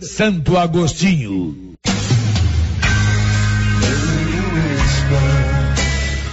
Santo Agostinho.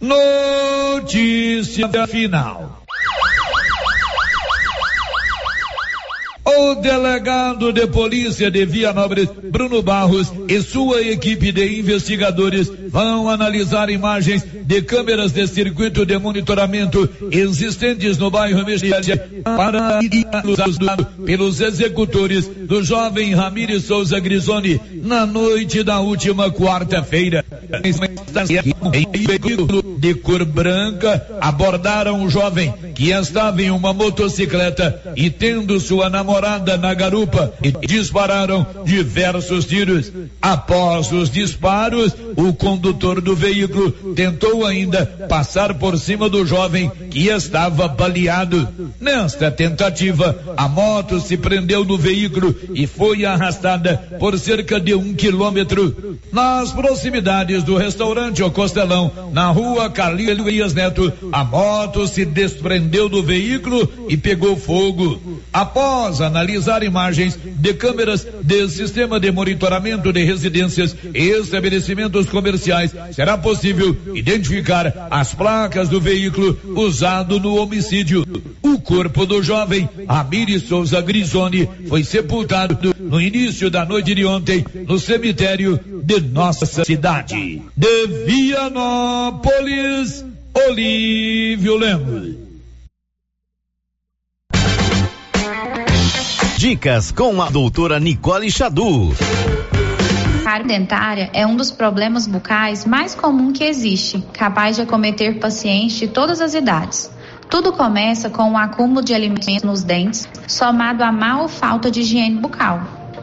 Notícia final. O delegado de polícia de Vianópolis, Bruno Barros, e sua equipe de investigadores vão analisar imagens de câmeras de circuito de monitoramento existentes no bairro Mexicali para pelos executores do jovem Ramires Souza Grisoni na noite da última quarta-feira. Em de cor branca abordaram um jovem que estava em uma motocicleta e tendo sua namorada na garupa e dispararam diversos tiros. Após os disparos, o condutor do veículo tentou ainda passar por cima do jovem que estava baleado. Nesta tentativa, a moto se prendeu no veículo e foi arrastada por cerca de um quilômetro. Nas proximidades do restaurante O Costelão, na rua Calil Elias Neto, a moto se desprendeu do veículo e pegou fogo. Após analisar imagens de câmeras de sistema de monitoramento de residências e estabelecimentos comerciais, será possível identificar as placas do veículo usado no homicídio. O corpo do jovem Amiri Souza Grisoni foi sepultado no início da noite de ontem no cemitério de nossa cidade. De Vianópolis, Olívio Lemos. Dicas com a doutora Nicole Xadu. cárie dentária é um dos problemas bucais mais comum que existe, capaz de acometer pacientes de todas as idades. Tudo começa com o um acúmulo de alimentos nos dentes, somado à má ou falta de higiene bucal.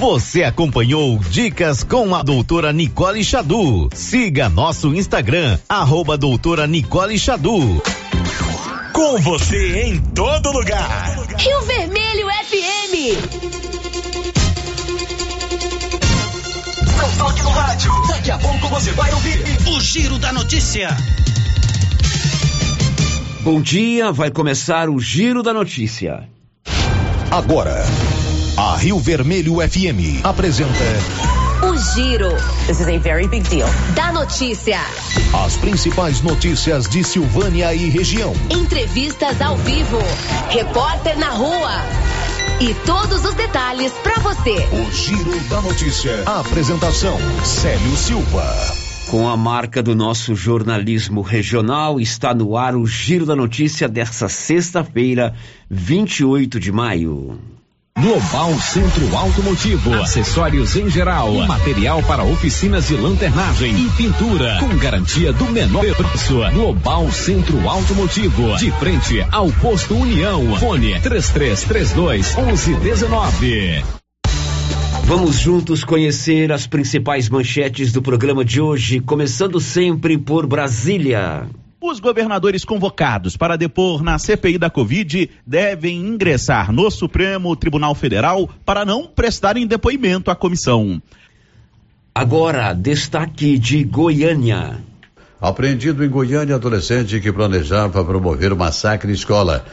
Você acompanhou Dicas com a doutora Nicole Xadu. Siga nosso Instagram, arroba doutora Nicole Xadu. Com você em todo lugar. Rio Vermelho FM. Não toque no rádio. Daqui a pouco você vai ouvir o Giro da Notícia. Bom dia, vai começar o Giro da Notícia. Agora, a Rio Vermelho FM apresenta O Giro. This is a very big deal. Da notícia. as principais notícias de Silvânia e região. Entrevistas ao vivo. Repórter na rua. E todos os detalhes para você. O Giro da Notícia. A apresentação: Célio Silva. Com a marca do nosso jornalismo regional, está no ar o Giro da Notícia desta sexta-feira, 28 de maio. Global Centro Automotivo, acessórios em geral, material para oficinas de lanternagem e pintura, com garantia do menor preço. Global Centro Automotivo, de frente ao posto União. Fone 3332 1119. Vamos juntos conhecer as principais manchetes do programa de hoje, começando sempre por Brasília. Os governadores convocados para depor na CPI da Covid devem ingressar no Supremo Tribunal Federal para não prestarem depoimento à comissão. Agora, destaque de Goiânia. Apreendido em Goiânia adolescente que planejava promover massacre em escola.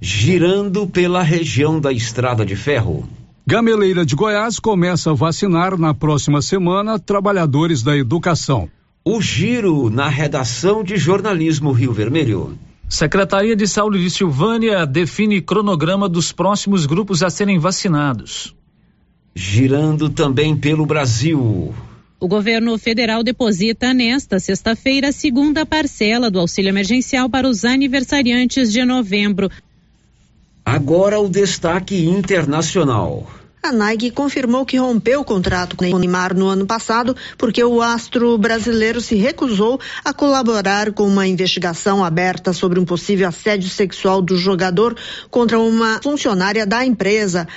Girando pela região da Estrada de Ferro. Gameleira de Goiás começa a vacinar na próxima semana trabalhadores da educação. O giro na redação de jornalismo Rio Vermelho. Secretaria de Saúde de Silvânia define cronograma dos próximos grupos a serem vacinados. Girando também pelo Brasil. O governo federal deposita nesta sexta-feira a segunda parcela do auxílio emergencial para os aniversariantes de novembro. Agora o destaque internacional. A Nike confirmou que rompeu o contrato com o Neymar no ano passado porque o astro brasileiro se recusou a colaborar com uma investigação aberta sobre um possível assédio sexual do jogador contra uma funcionária da empresa.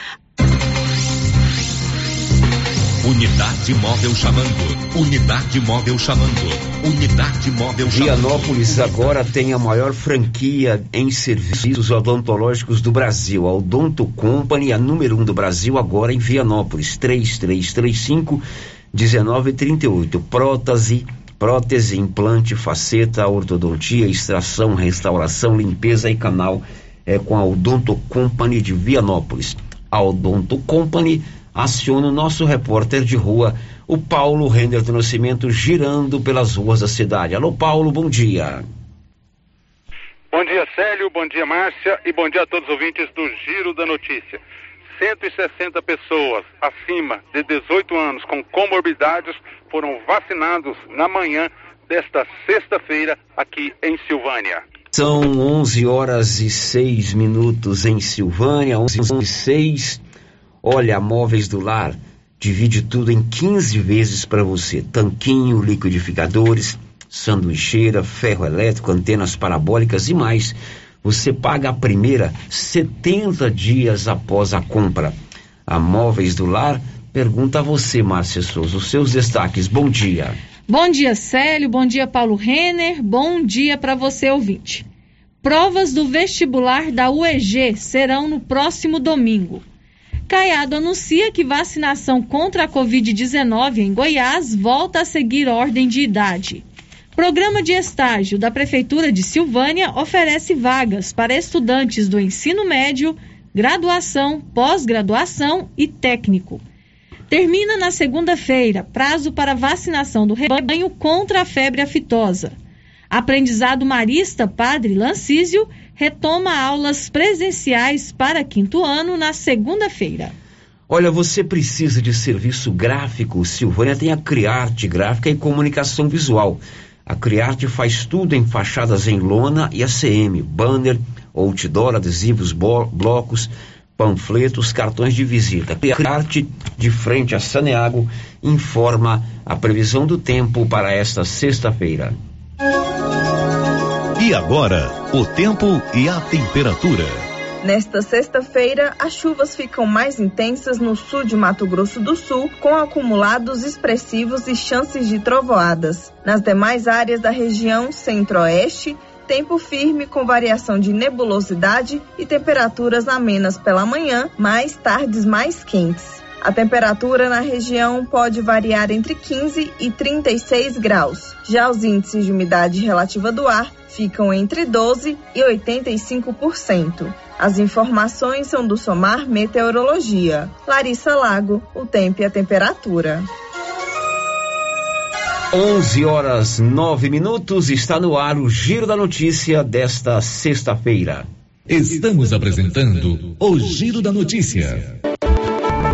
Unidade móvel chamando. Unidade móvel chamando. Unidade móvel chamando. Vianópolis agora tem a maior franquia em serviços odontológicos do Brasil. A Odonto Company, a número um do Brasil, agora em Vianópolis. 3335 1938. Prótese, prótese, implante, faceta, ortodontia, extração, restauração, limpeza e canal é com a Odonto Company de Vianópolis. A Odonto Company aciona o nosso repórter de rua, o Paulo Render do Nascimento, girando pelas ruas da cidade. Alô, Paulo, bom dia. Bom dia, Célio, bom dia, Márcia, e bom dia a todos os ouvintes do Giro da Notícia. 160 pessoas acima de 18 anos com comorbidades foram vacinados na manhã desta sexta-feira aqui em Silvânia. São 11 horas e 6 minutos em Silvânia, 11 e 6. Olha, Móveis do Lar divide tudo em 15 vezes para você: tanquinho, liquidificadores, sanduicheira, ferro elétrico, antenas parabólicas e mais. Você paga a primeira 70 dias após a compra. A Móveis do Lar pergunta a você, Márcia Souza, os seus destaques. Bom dia. Bom dia, Célio. Bom dia, Paulo Renner. Bom dia para você, ouvinte. Provas do vestibular da UEG serão no próximo domingo. Caiado anuncia que vacinação contra a Covid-19 em Goiás volta a seguir ordem de idade. Programa de estágio da Prefeitura de Silvânia oferece vagas para estudantes do ensino médio, graduação, pós-graduação e técnico. Termina na segunda-feira prazo para vacinação do rebanho contra a febre aftosa. Aprendizado Marista Padre Lancísio retoma aulas presenciais para quinto ano na segunda-feira. Olha, você precisa de serviço gráfico. Silvânia tem a Criarte Gráfica e Comunicação Visual. A Criarte faz tudo em fachadas em lona e ACM, banner, outdoor, adesivos, blocos, panfletos, cartões de visita. A Criarte, de frente a Saneago, informa a previsão do tempo para esta sexta-feira. E agora, o tempo e a temperatura. Nesta sexta-feira, as chuvas ficam mais intensas no sul de Mato Grosso do Sul, com acumulados expressivos e chances de trovoadas. Nas demais áreas da região centro-oeste, tempo firme com variação de nebulosidade e temperaturas amenas pela manhã, mais tardes mais quentes. A temperatura na região pode variar entre 15 e 36 graus. Já os índices de umidade relativa do ar ficam entre 12 e 85%. As informações são do Somar Meteorologia. Larissa Lago, o tempo e a temperatura. 11 horas 9 minutos, está no ar o Giro da Notícia desta sexta-feira. Estamos apresentando o Giro da Notícia.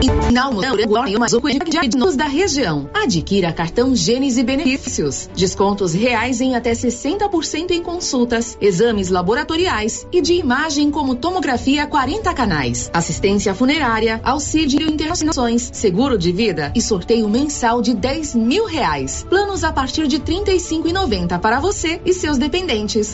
Inauguramos da região. Adquira cartão Gênese Benefícios. Descontos reais em até 60% em consultas, exames laboratoriais e de imagem como tomografia 40 canais, assistência funerária, auxílio internações, seguro de vida e sorteio mensal de 10 mil reais. Planos a partir de R$ 35,90 para você e seus dependentes.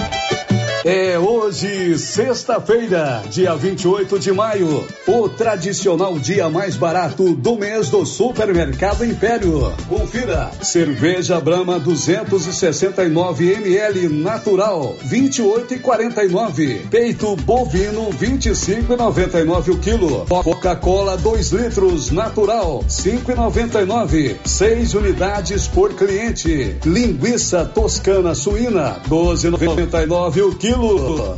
É hoje, sexta-feira, dia 28 de maio, o tradicional dia mais barato do mês do Supermercado Império. Confira: cerveja Brahma 269 ml natural, 28 e 49. Peito bovino 25 e 99 o quilo. Coca-Cola 2 litros natural, 5 e 99. 6 unidades por cliente. Linguiça toscana suína 12,99 o quilo quilo.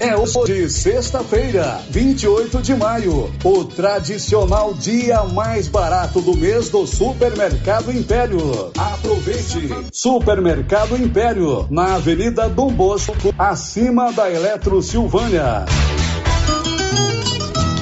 É hoje, sexta-feira, 28 de maio, o tradicional dia mais barato do mês do Supermercado Império. Aproveite! Supermercado Império, na Avenida Dom Bosco, acima da Eletro Silvânia.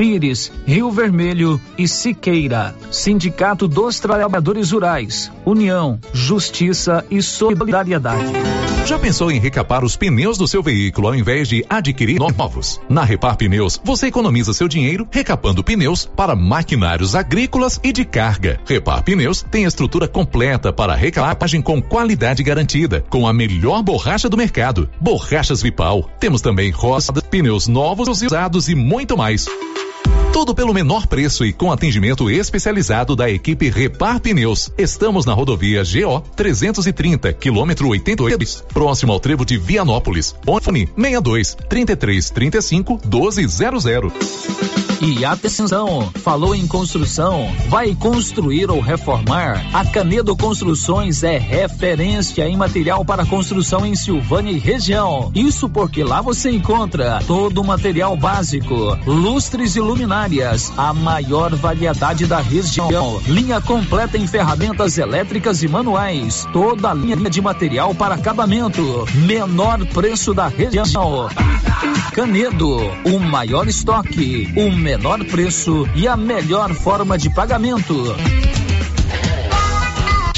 Pires, Rio Vermelho e Siqueira. Sindicato dos Trabalhadores Rurais. União, Justiça e Solidariedade. Já pensou em recapar os pneus do seu veículo ao invés de adquirir novos? Na Repar Pneus, você economiza seu dinheiro recapando pneus para maquinários agrícolas e de carga. Repar Pneus tem estrutura completa para recapagem com qualidade garantida, com a melhor borracha do mercado. Borrachas Vipal. Temos também roças, pneus novos usados e muito mais. Tudo pelo menor preço e com atendimento especializado da equipe Repar Pneus. Estamos na rodovia GO 330, quilômetro 82, próximo ao trevo de Vianópolis. Fone 62 33 35 1200. E atenção, falou em construção, vai construir ou reformar? A Canedo Construções é referência em material para construção em Silvânia e região. Isso porque lá você encontra todo o material básico, lustres e luminárias, a maior variedade da região, linha completa em ferramentas elétricas e manuais, toda a linha de material para acabamento, menor preço da região. Canedo, o maior estoque, o menor preço e a melhor forma de pagamento.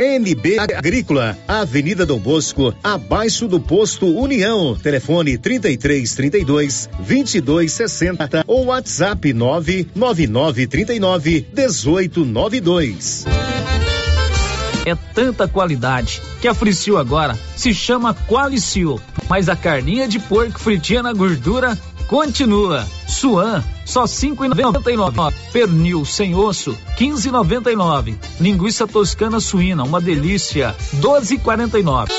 NB Agrícola, Avenida Dom Bosco, abaixo do posto União. Telefone 33 32 22 60 ou WhatsApp 999 39 18 92. É tanta qualidade que a Fricil agora se chama Qualicil, mas a carninha de porco fritinha na gordura continua. Suan, só cinco e noventa e nove. Pernil sem osso, quinze e noventa e nove. Linguiça toscana suína, uma delícia, doze e quarenta e nove.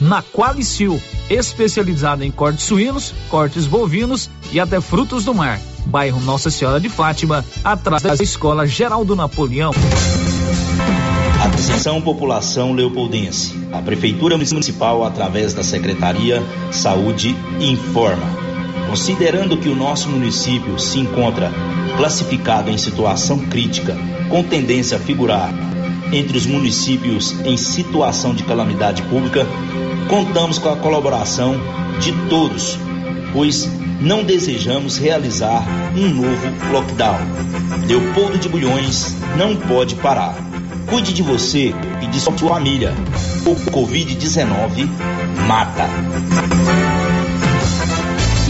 Na Qualicil, especializada em cortes suínos, cortes bovinos e até frutos do mar. Bairro Nossa Senhora de Fátima, atrás da Escola Geraldo Napoleão. Atenção população leopoldense. A Prefeitura Municipal, através da Secretaria Saúde, informa. Considerando que o nosso município se encontra classificado em situação crítica, com tendência a figurar entre os municípios em situação de calamidade pública, contamos com a colaboração de todos, pois não desejamos realizar um novo lockdown. Leopoldo de Bulhões não pode parar. Cuide de você e de sua família. O Covid-19 mata.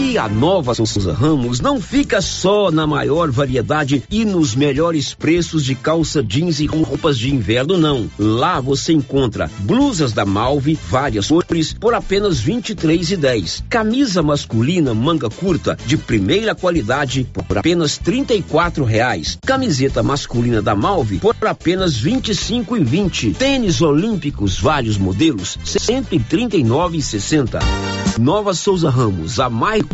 E a nova Souza Ramos não fica só na maior variedade e nos melhores preços de calça jeans e roupas de inverno, não. Lá você encontra blusas da Malve, várias cores, por apenas R$ 23,10. Camisa masculina manga curta de primeira qualidade por apenas 34 reais. Camiseta masculina da Malve por apenas R$ 25,20. Tênis olímpicos, vários modelos, R$ 139,60. Nova Souza Ramos, há mais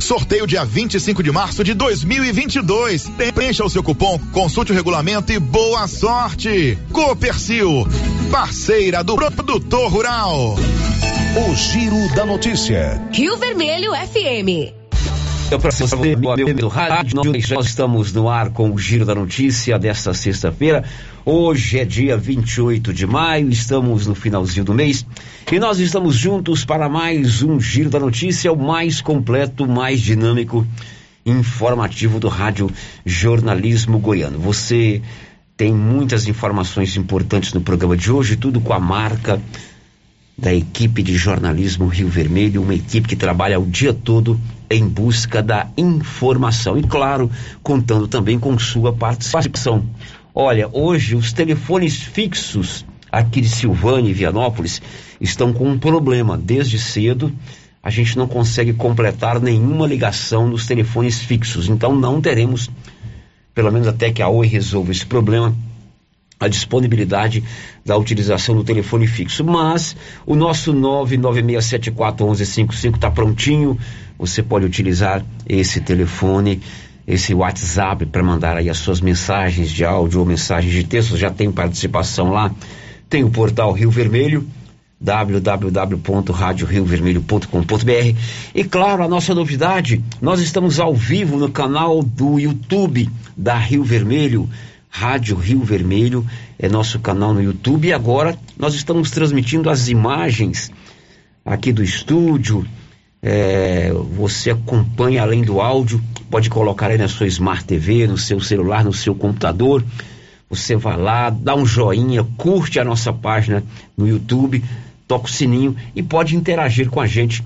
Sorteio dia 25 de março de 2022. Preencha o seu cupom, consulte o regulamento e boa sorte. Copercil, parceira do produtor rural. O Giro da Notícia. Rio Vermelho FM. Do rádio, nós estamos no ar com o Giro da Notícia desta sexta-feira. Hoje é dia 28 de maio, estamos no finalzinho do mês e nós estamos juntos para mais um Giro da Notícia, o mais completo, mais dinâmico, informativo do Rádio Jornalismo Goiano. Você tem muitas informações importantes no programa de hoje, tudo com a marca da equipe de jornalismo Rio Vermelho, uma equipe que trabalha o dia todo em busca da informação e, claro, contando também com sua participação. Olha, hoje os telefones fixos aqui de Silvânia e Vianópolis estão com um problema. Desde cedo a gente não consegue completar nenhuma ligação nos telefones fixos. Então não teremos, pelo menos até que a Oi resolva esse problema, a disponibilidade da utilização do telefone fixo. Mas o nosso 996741155 está prontinho. Você pode utilizar esse telefone, esse WhatsApp para mandar aí as suas mensagens de áudio ou mensagens de texto. Já tem participação lá. Tem o portal Rio Vermelho www.radioriovermelho.com.br e claro, a nossa novidade, nós estamos ao vivo no canal do YouTube da Rio Vermelho, Rádio Rio Vermelho é nosso canal no YouTube e agora nós estamos transmitindo as imagens aqui do estúdio. É, você acompanha além do áudio, pode colocar aí na sua Smart TV, no seu celular, no seu computador. Você vai lá, dá um joinha, curte a nossa página no YouTube, toca o sininho e pode interagir com a gente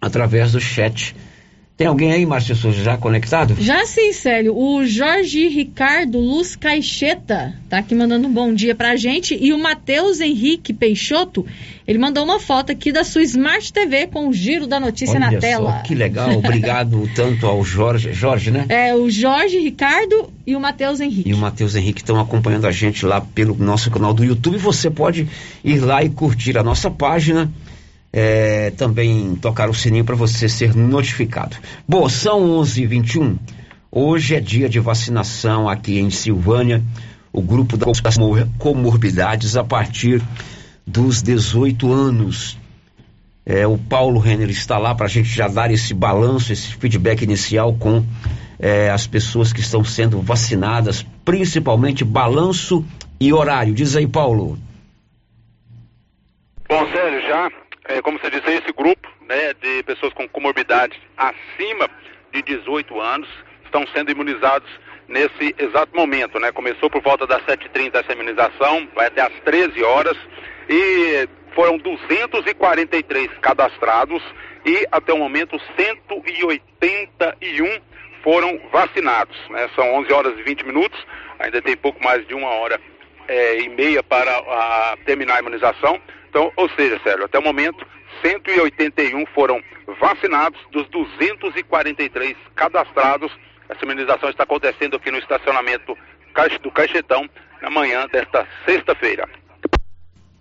através do chat tem alguém aí, Márcio Souza, já conectado? Já sim, Célio. O Jorge Ricardo Luz Caixeta tá aqui mandando um bom dia pra gente. E o Matheus Henrique Peixoto, ele mandou uma foto aqui da sua Smart TV com o giro da notícia Olha na tela. Só, que legal. Obrigado tanto ao Jorge, Jorge, né? É, o Jorge Ricardo e o Matheus Henrique. E o Matheus Henrique estão acompanhando a gente lá pelo nosso canal do YouTube. Você pode ir lá e curtir a nossa página é, também tocar o sininho para você ser notificado. Bom, são 11h21. Hoje é dia de vacinação aqui em Silvânia. O grupo das comorbidades a partir dos 18 anos. É, o Paulo Renner está lá para a gente já dar esse balanço, esse feedback inicial com é, as pessoas que estão sendo vacinadas, principalmente balanço e horário. Diz aí, Paulo. Bom, Sérgio, já é, como você disse, esse grupo né, de pessoas com comorbidades acima de 18 anos estão sendo imunizados nesse exato momento. Né? Começou por volta das 7h30 essa imunização, vai até às 13 horas e foram 243 cadastrados e até o momento 181 foram vacinados. Né? São 11 horas e 20 minutos, ainda tem pouco mais de uma hora é, e meia para a, terminar a imunização. Então, ou seja, Sérgio, até o momento, 181 foram vacinados dos 243 cadastrados. Essa imunização está acontecendo aqui no estacionamento do Caixetão na manhã desta sexta-feira.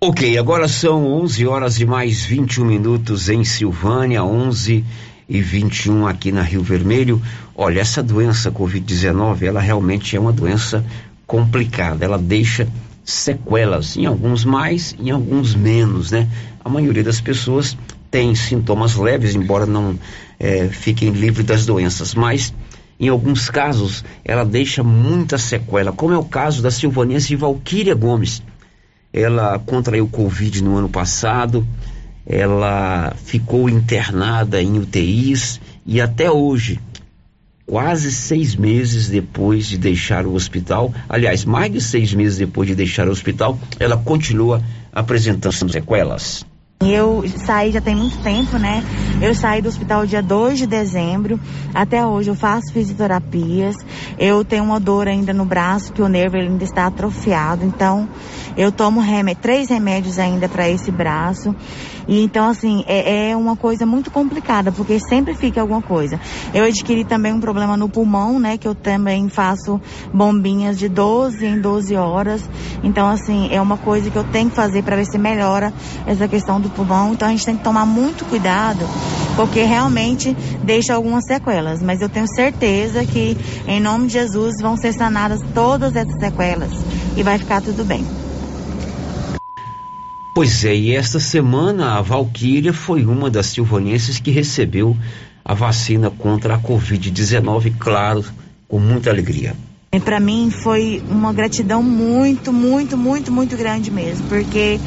Ok, agora são 11 horas e mais 21 minutos em Silvânia, 11 e 21 aqui na Rio Vermelho. Olha, essa doença Covid-19, ela realmente é uma doença complicada. Ela deixa sequelas, em alguns mais, em alguns menos, né? A maioria das pessoas tem sintomas leves, embora não é, fiquem livres das doenças, mas em alguns casos ela deixa muita sequela, como é o caso da silvanense Valquíria Gomes. Ela contraiu Covid no ano passado, ela ficou internada em UTIs e até hoje quase seis meses depois de deixar o hospital, aliás, mais de seis meses depois de deixar o hospital, ela continua apresentando sequelas. Eu saí já tem muito tempo, né? Eu saí do hospital dia 2 de dezembro. Até hoje eu faço fisioterapias. Eu tenho uma dor ainda no braço, que o nervo ainda está atrofiado. Então, eu tomo remédio, três remédios ainda para esse braço. E então, assim, é, é, uma coisa muito complicada, porque sempre fica alguma coisa. Eu adquiri também um problema no pulmão, né? Que eu também faço bombinhas de 12 em 12 horas. Então, assim, é uma coisa que eu tenho que fazer para ver se melhora essa questão do pulmão. Então, a gente tem que tomar muito cuidado, porque realmente deixa algumas sequelas. Mas eu tenho certeza que, em nome de Jesus, vão ser sanadas todas essas sequelas e vai ficar tudo bem. Pois é, e esta semana a Valquíria foi uma das silvanenses que recebeu a vacina contra a Covid-19, claro, com muita alegria. Para mim foi uma gratidão muito, muito, muito, muito grande mesmo, porque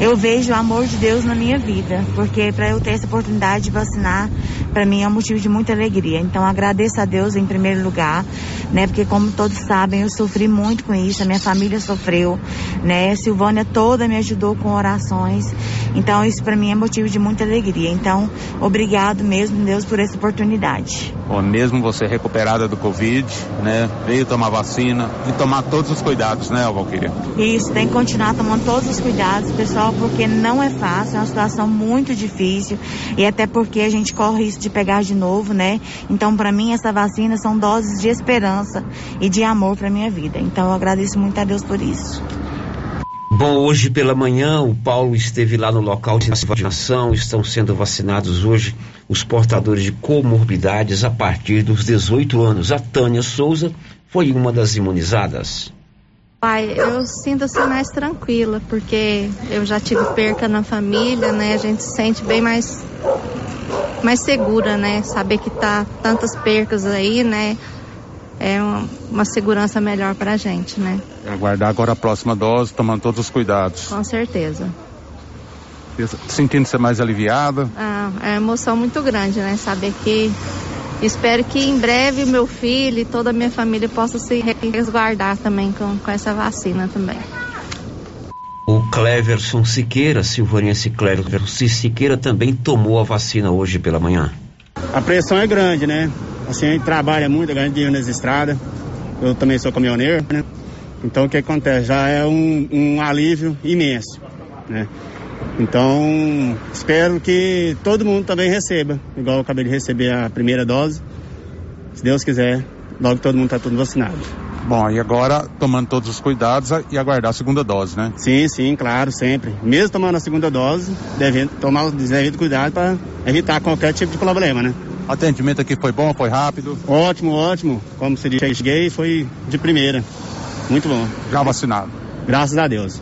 eu vejo o amor de Deus na minha vida, porque para eu ter essa oportunidade de vacinar, para mim é um motivo de muita alegria. Então agradeço a Deus em primeiro lugar, né? Porque como todos sabem, eu sofri muito com isso, a minha família sofreu, né? A Silvânia toda me ajudou com orações. Então isso para mim é motivo de muita alegria. Então, obrigado mesmo, Deus, por essa oportunidade. Bom, mesmo você recuperada do Covid, né? Veio tomar vacina e tomar todos os cuidados, né, Valquíria? Isso, tem que continuar tomando todos os cuidados, pessoal, porque não é fácil, é uma situação muito difícil e até porque a gente corre isso de pegar de novo, né? Então, para mim, essa vacina são doses de esperança e de amor para minha vida. Então, eu agradeço muito a Deus por isso. Bom, hoje pela manhã o Paulo esteve lá no local de vacinação, estão sendo vacinados hoje os portadores de comorbidades a partir dos 18 anos. A Tânia Souza foi uma das imunizadas. Pai, eu sinto assim mais tranquila, porque eu já tive perca na família, né? A gente se sente bem mais mais segura, né? Saber que tá tantas percas aí, né? É uma, uma segurança melhor pra gente, né? Aguardar agora a próxima dose, tomando todos os cuidados. Com certeza. Sentindo-se mais aliviada? Ah, é uma emoção muito grande, né? Saber que Espero que em breve o meu filho e toda a minha família possa se resguardar também com, com essa vacina também. O Cleverson Siqueira, Silvaniense Cleverson Siqueira também tomou a vacina hoje pela manhã. A pressão é grande, né? Assim, a gente trabalha muito, ganha dinheiro nas estradas. Eu também sou caminhoneiro, né? Então o que acontece? Já é um, um alívio imenso, né? Então, espero que todo mundo também receba, igual eu acabei de receber a primeira dose. Se Deus quiser, logo todo mundo está todo vacinado. Bom, e agora tomando todos os cuidados e aguardar a segunda dose, né? Sim, sim, claro, sempre. Mesmo tomando a segunda dose, devendo tomar o devido cuidado para evitar qualquer tipo de problema, né? O atendimento aqui foi bom, foi rápido? Ótimo, ótimo. Como se diz, cheguei, foi de primeira. Muito bom. Já vacinado? Graças a Deus.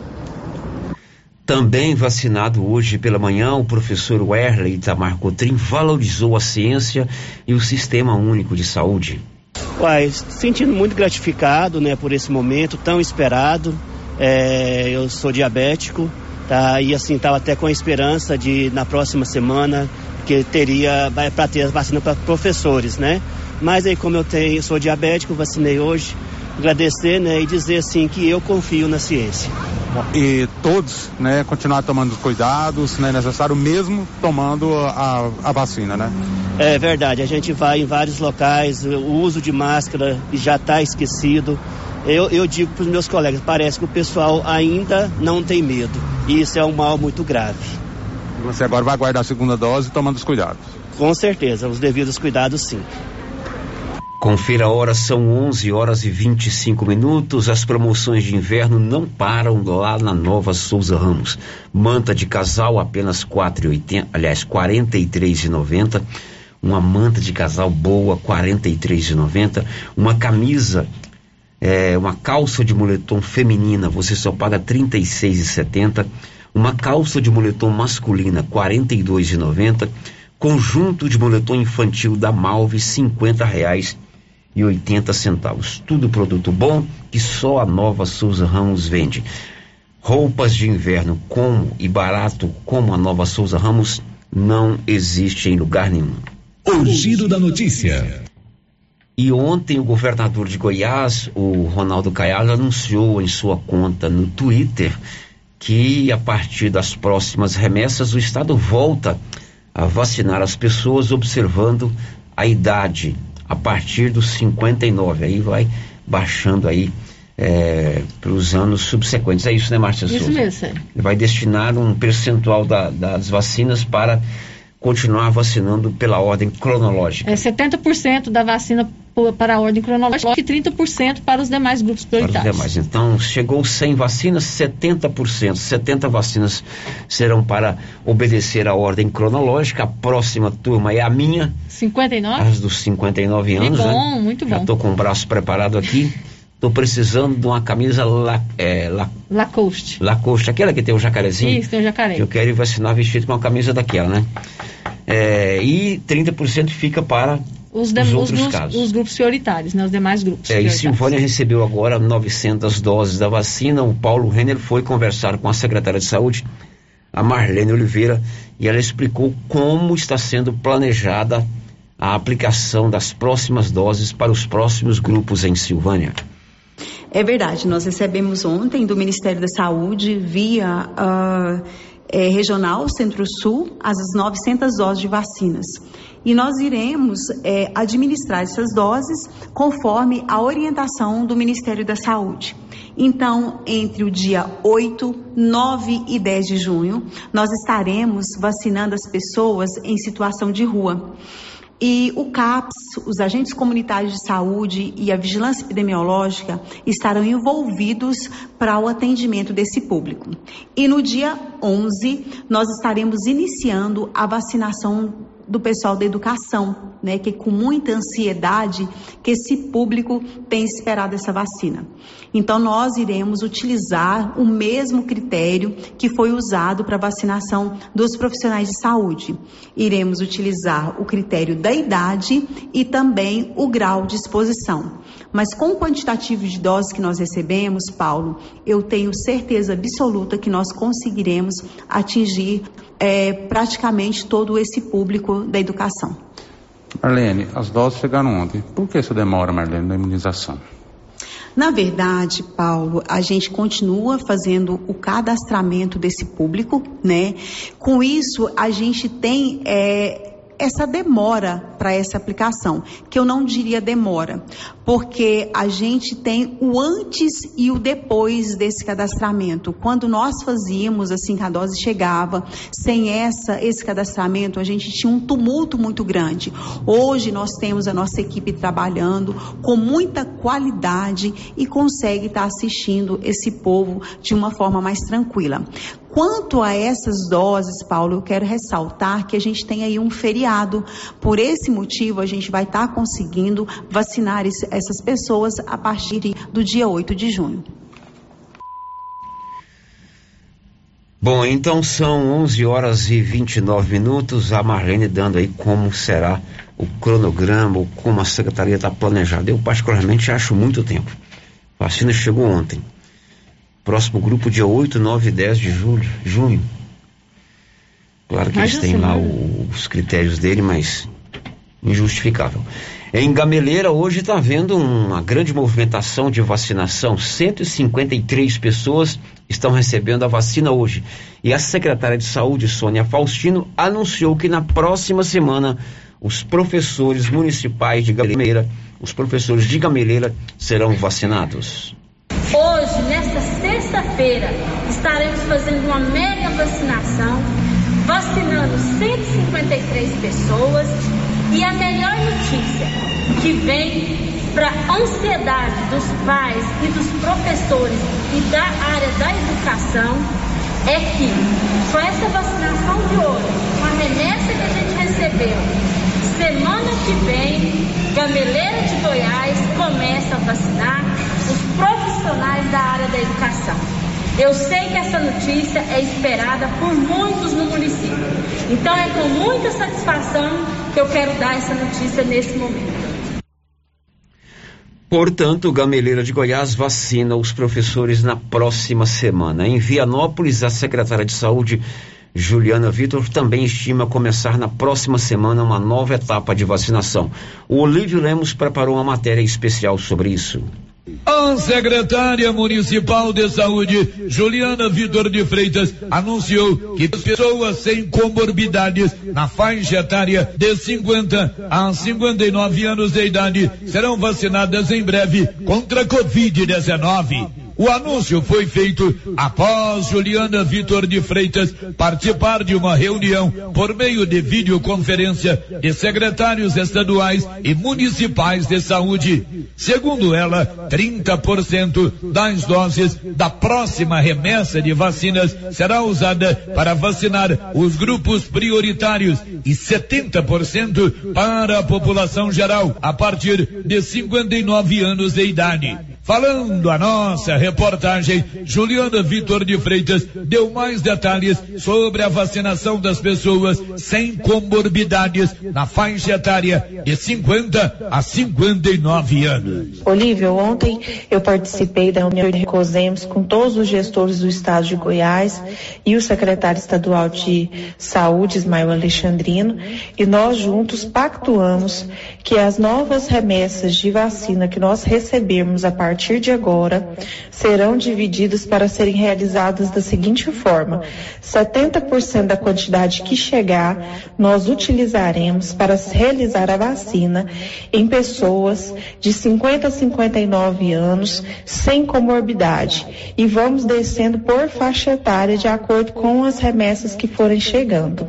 Também vacinado hoje pela manhã, o professor Werley Itamar Cotrim valorizou a ciência e o Sistema Único de Saúde. Uai, sentindo muito gratificado né, por esse momento tão esperado. É, eu sou diabético, tá? E assim, estava até com a esperança de na próxima semana que teria para ter a vacina para professores, né? Mas aí como eu tenho, sou diabético, vacinei hoje, agradecer né, e dizer assim que eu confio na ciência. E todos, né, continuar tomando cuidados, né, necessário mesmo tomando a, a vacina, né? É verdade, a gente vai em vários locais, o uso de máscara já está esquecido. Eu, eu digo para os meus colegas, parece que o pessoal ainda não tem medo. E isso é um mal muito grave. Você agora vai guardar a segunda dose tomando os cuidados? Com certeza, os devidos cuidados sim. Confira a hora, são 11 horas e 25 minutos. As promoções de inverno não param lá na Nova Souza Ramos. Manta de casal apenas 4,80, aliás, 43,90. Uma manta de casal boa, 43,90. Uma camisa, é, uma calça de moletom feminina, você só paga 36,70. Uma calça de moletom masculina, 42,90. Conjunto de moletom infantil da Malve, 50 reais e 80 centavos. Tudo produto bom que só a Nova Souza Ramos vende. Roupas de inverno como e barato como a Nova Souza Ramos não existe em lugar nenhum. O giro da notícia. E ontem o governador de Goiás, o Ronaldo Caiado, anunciou em sua conta no Twitter que a partir das próximas remessas o estado volta a vacinar as pessoas observando a idade a partir dos 59. Aí vai baixando aí é, para os anos subsequentes. É isso, né, Márcia Isso Souza? mesmo, Sérgio. Vai destinar um percentual da- das vacinas para continuar vacinando pela ordem cronológica. É 70% da vacina para a ordem cronológica e 30% para os demais grupos Para os prioritários. demais. Então, chegou 100 vacinas, 70%. 70 vacinas serão para obedecer a ordem cronológica. A próxima turma é a minha, 59? as dos 59 Que anos. bom, né? muito Já bom. estou com o braço preparado aqui. Estou precisando de uma camisa la, é, la, Lacoste. Lacoste, aquela que tem o jacarezinho. Isso, tem o jacaré. Que eu quero ir vacinar vestido com uma camisa daquela, né? É, e 30% fica para Os, dem- os os outros grupos, casos. os grupos prioritários, né? Os demais grupos É, e. Silvânia recebeu agora 900 doses da vacina. O Paulo Renner foi conversar com a secretária de saúde, a Marlene Oliveira, e ela explicou como está sendo planejada a aplicação das próximas doses para os próximos grupos em Silvânia. É verdade, nós recebemos ontem do Ministério da Saúde, via ah, eh, Regional Centro-Sul, as 900 doses de vacinas. E nós iremos eh, administrar essas doses conforme a orientação do Ministério da Saúde. Então, entre o dia 8, 9 e 10 de junho, nós estaremos vacinando as pessoas em situação de rua. E o CAPS, os agentes comunitários de saúde e a vigilância epidemiológica estarão envolvidos para o atendimento desse público. E no dia 11, nós estaremos iniciando a vacinação do pessoal da educação, né, que com muita ansiedade que esse público tem esperado essa vacina. Então nós iremos utilizar o mesmo critério que foi usado para vacinação dos profissionais de saúde. Iremos utilizar o critério da idade e também o grau de exposição. Mas com o quantitativo de doses que nós recebemos, Paulo, eu tenho certeza absoluta que nós conseguiremos atingir é, praticamente todo esse público da educação. Marlene, as doses chegaram ontem. Por que essa demora, Marlene, na imunização? Na verdade, Paulo, a gente continua fazendo o cadastramento desse público, né? Com isso, a gente tem é, essa demora para essa aplicação, que eu não diria demora, porque a gente tem o antes e o depois desse cadastramento. Quando nós fazíamos assim que a dose chegava, sem essa esse cadastramento, a gente tinha um tumulto muito grande. Hoje nós temos a nossa equipe trabalhando com muita qualidade e consegue estar assistindo esse povo de uma forma mais tranquila. Quanto a essas doses, Paulo, eu quero ressaltar que a gente tem aí um feriado. Por esse motivo, a gente vai estar conseguindo vacinar essas pessoas a partir do dia 8 de junho. Bom, então são 11 horas e 29 minutos. A Marlene dando aí como será o cronograma, como a secretaria está planejada. Eu, particularmente, acho muito tempo. A vacina chegou ontem. Próximo grupo, dia 8, 9 e 10 de julho, junho. Claro que mas eles têm assim, lá o, os critérios dele, mas injustificável. Em Gameleira, hoje está havendo uma grande movimentação de vacinação. 153 pessoas estão recebendo a vacina hoje. E a secretária de Saúde, Sônia Faustino, anunciou que na próxima semana os professores municipais de Gameleira, os professores de Gameleira serão vacinados. Hoje, nesta sexta-feira, estaremos fazendo uma mega vacinação, vacinando 153 pessoas. E a melhor notícia que vem para a ansiedade dos pais e dos professores e da área da educação é que com essa vacinação de hoje, com a remessa que a gente recebeu, semana que vem, Gameleira de Goiás começa a vacinar os profissionais da área da educação. Eu sei que essa notícia é esperada por muitos no município. Então é com muita satisfação que eu quero dar essa notícia nesse momento. Portanto, Gameleira de Goiás vacina os professores na próxima semana. Em Vianópolis, a secretária de Saúde, Juliana Vitor, também estima começar na próxima semana uma nova etapa de vacinação. O Olívio Lemos preparou uma matéria especial sobre isso. A secretária municipal de saúde, Juliana Vitor de Freitas, anunciou que as pessoas sem comorbidades na faixa etária de 50 a 59 anos de idade serão vacinadas em breve contra a Covid-19. O anúncio foi feito após Juliana Vitor de Freitas participar de uma reunião por meio de videoconferência de secretários estaduais e municipais de saúde. Segundo ela, 30% das doses da próxima remessa de vacinas será usada para vacinar os grupos prioritários e 70% para a população geral a partir de 59 anos de idade. Falando a nossa reportagem, Juliana Vitor de Freitas deu mais detalhes sobre a vacinação das pessoas sem comorbidades na faixa etária de 50 a 59 anos. Olívio, ontem eu participei da reunião de Recosemos com todos os gestores do estado de Goiás e o secretário estadual de saúde, Ismael Alexandrino, e nós juntos pactuamos que as novas remessas de vacina que nós recebemos a partir de agora serão divididas para serem realizadas da seguinte forma: 70% da quantidade que chegar, nós utilizaremos para realizar a vacina em pessoas de 50 a 59 anos sem comorbidade e vamos descendo por faixa etária de acordo com as remessas que forem chegando.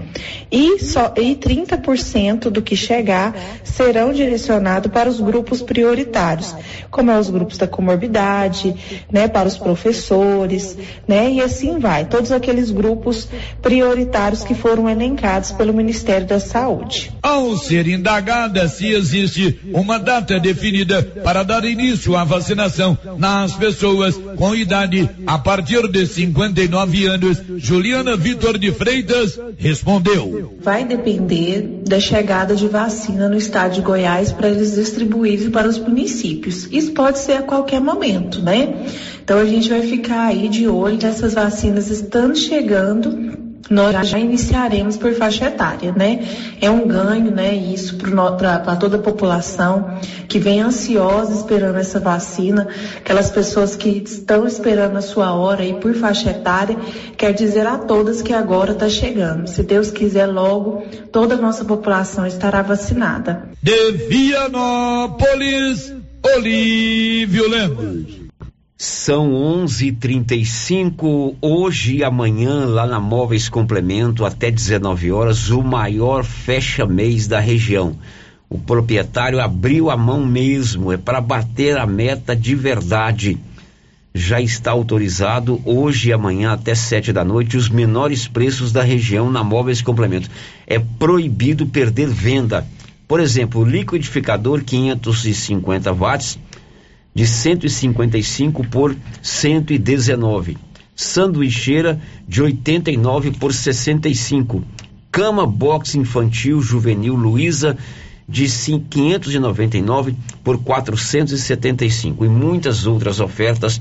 E só e 30% do que chegar serão direcionados para os grupos prioritários, como é os grupos da comorbidade, né, para os professores, né, e assim vai, todos aqueles grupos prioritários que foram elencados pelo Ministério da Saúde. Ao ser indagada se existe uma data definida para dar início à vacinação nas pessoas com idade a partir de 59 anos, Juliana Vitor de Freitas respondeu. Vai depender da chegada de vacina no estado de Goiás para eles distribuírem para os municípios. Isso pode ser a qualquer momento, né? Então a gente vai ficar aí de olho nessas vacinas estando chegando nós já iniciaremos por faixa etária, né? É um ganho, né? Isso para toda a população que vem ansiosa esperando essa vacina, aquelas pessoas que estão esperando a sua hora aí por faixa etária, quer dizer a todas que agora está chegando. Se Deus quiser logo, toda a nossa população estará vacinada. De Vianópolis, Olívio Lemos. São 11:35 hoje e amanhã lá na Móveis Complemento até 19 horas o maior fecha mês da região. O proprietário abriu a mão mesmo, é para bater a meta de verdade. Já está autorizado hoje e amanhã até sete da noite os menores preços da região na Móveis Complemento. É proibido perder venda. Por exemplo, liquidificador 550 watts de 155 por 119. Sanduicheira de 89 por 65. Cama box infantil juvenil Luiza de 599 por 475 e muitas outras ofertas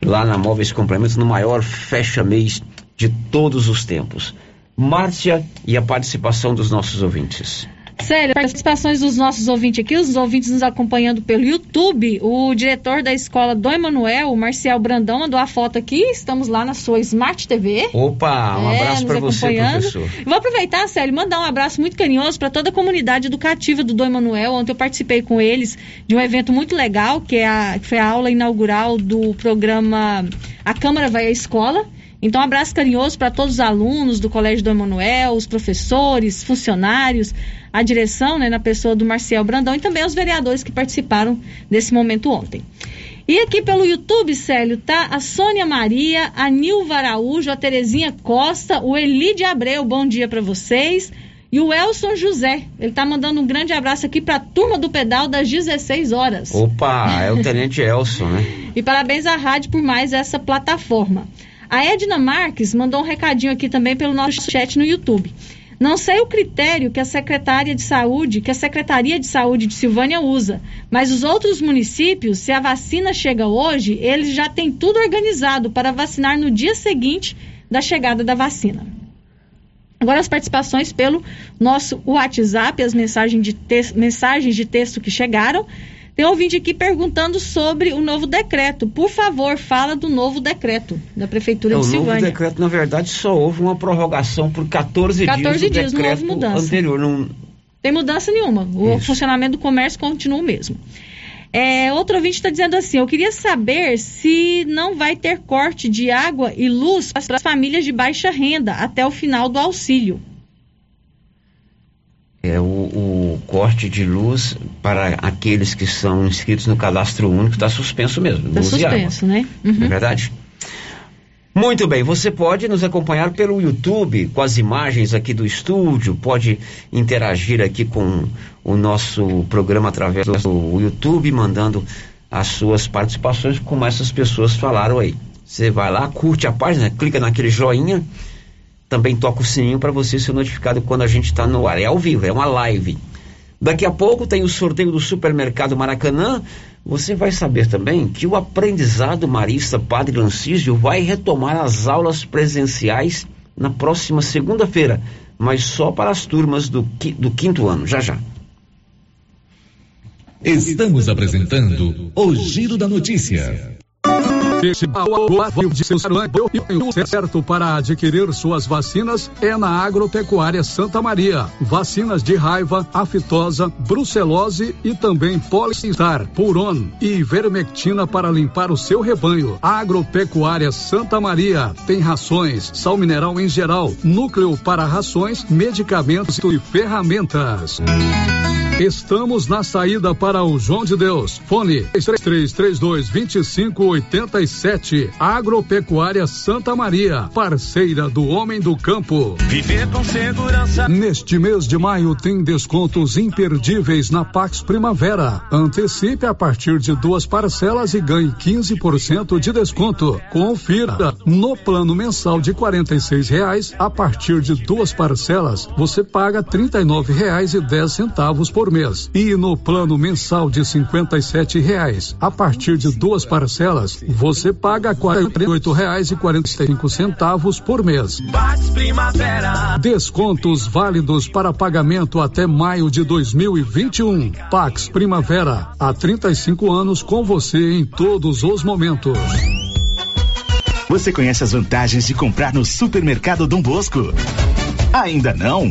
lá na Móveis Complementos no maior fecha mês de todos os tempos. Márcia e a participação dos nossos ouvintes. Sério, participações dos nossos ouvintes aqui, os ouvintes nos acompanhando pelo YouTube, o diretor da escola do Emanuel, o Marcial Brandão, mandou a foto aqui, estamos lá na sua Smart TV. Opa, um é, abraço para você, professor. Vou aproveitar, Célio, mandar um abraço muito carinhoso para toda a comunidade educativa do Dom Emanuel. Ontem eu participei com eles de um evento muito legal, que, é a, que foi a aula inaugural do programa A Câmara Vai à Escola. Então, um abraço carinhoso para todos os alunos do Colégio do Emanuel, os professores, funcionários, a direção, né, na pessoa do Marcial Brandão e também os vereadores que participaram desse momento ontem. E aqui pelo YouTube, Célio, tá a Sônia Maria, a Nilva Araújo, a Terezinha Costa, o Elide Abreu, bom dia para vocês. E o Elson José, ele tá mandando um grande abraço aqui para a turma do pedal das 16 horas. Opa, é o Tenente Elson, né? e parabéns à rádio por mais essa plataforma. A Edna Marques mandou um recadinho aqui também pelo nosso chat no YouTube. Não sei o critério que a secretária de saúde, que a Secretaria de Saúde de Silvânia usa, mas os outros municípios, se a vacina chega hoje, eles já têm tudo organizado para vacinar no dia seguinte da chegada da vacina. Agora as participações pelo nosso WhatsApp, as mensagens de, mensagens de texto que chegaram. Tem ouvinte aqui perguntando sobre o novo decreto. Por favor, fala do novo decreto da Prefeitura é, de Silvânia. O novo decreto, na verdade, só houve uma prorrogação por 14, 14 dias, dias não houve mudança. anterior. Não... Tem mudança nenhuma. O Isso. funcionamento do comércio continua o mesmo. É, outro ouvinte está dizendo assim: eu queria saber se não vai ter corte de água e luz para as famílias de baixa renda até o final do auxílio é, o, o, corte de luz para aqueles que são inscritos no cadastro único está suspenso mesmo. Está suspenso, né? Uhum. É verdade? Muito bem, você pode nos acompanhar pelo YouTube com as imagens aqui do estúdio, pode interagir aqui com o nosso programa através do YouTube, mandando as suas participações, como essas pessoas falaram aí. Você vai lá, curte a página, clica naquele joinha também toca o sininho para você ser notificado quando a gente está no ar. É ao vivo, é uma live. Daqui a pouco tem o sorteio do Supermercado Maracanã. Você vai saber também que o aprendizado marista Padre Lancísio vai retomar as aulas presenciais na próxima segunda-feira, mas só para as turmas do, do quinto ano. Já já. Estamos apresentando o Giro da Notícia de seus o certo para adquirir suas vacinas é na Agropecuária Santa Maria. Vacinas de raiva, aftosa, brucelose e também polistar, puron e ivermectina para limpar o seu rebanho. Agropecuária Santa Maria tem rações, sal mineral em geral, núcleo para rações, medicamentos e ferramentas. Estamos na saída para o João de Deus. Fone 3332 2587. Agropecuária Santa Maria, parceira do homem do campo. Viver com segurança. Neste mês de maio tem descontos imperdíveis na Pax Primavera. Antecipe a partir de duas parcelas e ganhe 15% de desconto. Confira. No plano mensal de R$ reais, a partir de duas parcelas, você paga R$ reais e dez centavos por mês. E no plano mensal de cinquenta e sete reais, a partir de duas parcelas, você paga quarenta e oito reais e quarenta e cinco centavos por mês. Descontos válidos para pagamento até maio de 2021. Pax Primavera, há 35 anos com você em todos os momentos. Você conhece as vantagens de comprar no supermercado Dom Bosco? Ainda não?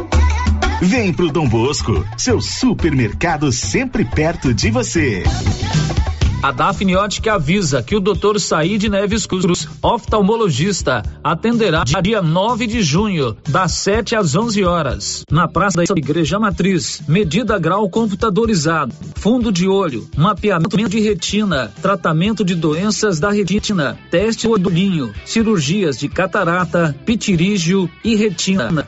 Vem pro Dom Bosco, seu supermercado sempre perto de você. A Daphne Ótica avisa que o Dr. Said Neves Cruz, oftalmologista, atenderá dia 9 de junho, das 7 às 11 horas, na Praça da Igreja Matriz. Medida grau computadorizado, fundo de olho, mapeamento de retina, tratamento de doenças da retina, teste olhinho, cirurgias de catarata, pitirígio e retina.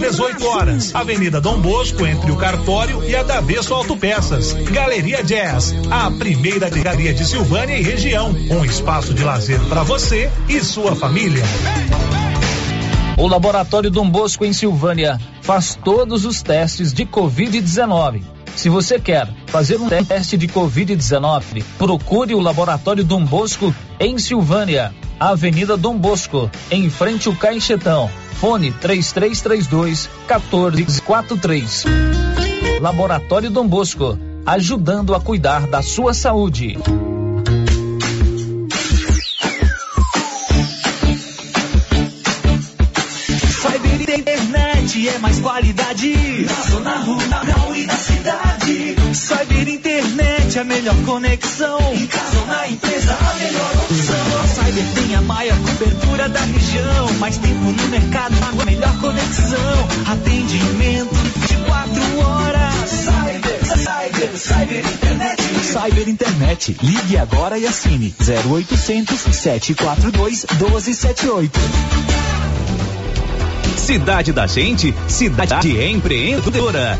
18 horas. Avenida Dom Bosco, entre o Cartório e a Davesso Autopeças. Galeria Jazz, a primeira galeria de Silvânia e região. Um espaço de lazer para você e sua família. O Laboratório Dom Bosco em Silvânia faz todos os testes de Covid-19. Se você quer fazer um teste de Covid-19, procure o Laboratório Dom Bosco em Silvânia, Avenida Dom Bosco, em frente ao Caixetão. Fone 3332 1443. Laboratório Dom Bosco, ajudando a cuidar da sua saúde. Cyber internet é mais qualidade. Na zona a melhor conexão. Em casa ou na empresa, a melhor opção. A Cyber tem a maior cobertura da região. Mais tempo no mercado, a melhor conexão. Atendimento 24 horas. Cyber, Cyber, Cyber internet. Cyber internet. Ligue agora e assine 0800 742 1278. Cidade da Gente, cidade empreendedora.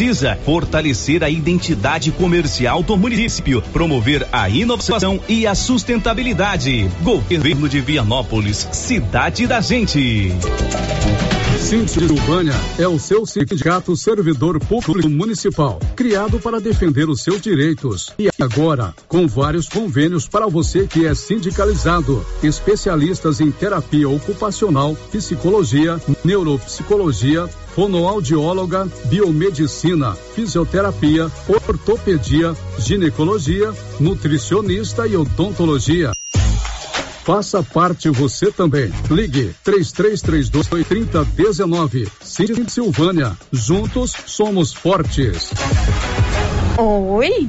precisa fortalecer a identidade comercial do município, promover a inovação e a sustentabilidade. Governo de Vianópolis, cidade da gente. Síndico Silvânia é o seu sindicato servidor público municipal, criado para defender os seus direitos. E agora, com vários convênios para você que é sindicalizado, especialistas em terapia ocupacional, psicologia, neuropsicologia, fonoaudióloga, biomedicina, fisioterapia, ortopedia, ginecologia, nutricionista e odontologia. Faça parte você também. Ligue 3332 3019. Cid Silvânia. Juntos somos fortes. Oi?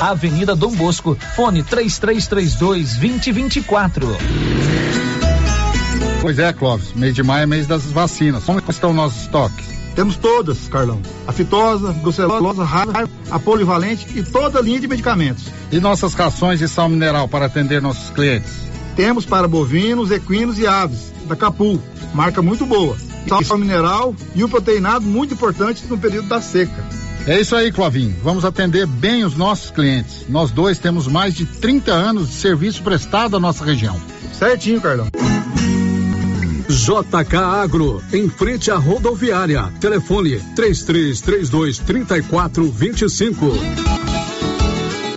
Avenida Dom Bosco, fone 3332 2024. Pois é, Clóvis, mês de maio é mês das vacinas. Como estão nossos estoques? Temos todas, Carlão. A fitosa, brucelosa, raiva, a polivalente e toda a linha de medicamentos. E nossas rações de sal mineral para atender nossos clientes? Temos para bovinos, equinos e aves, da Capu, marca muito boa. Sal mineral e o proteinado muito importante no período da seca. É isso aí, Clovinho. Vamos atender bem os nossos clientes. Nós dois temos mais de 30 anos de serviço prestado à nossa região. Certinho, Carlão. JK Agro, em frente à rodoviária. Telefone 3332 3425.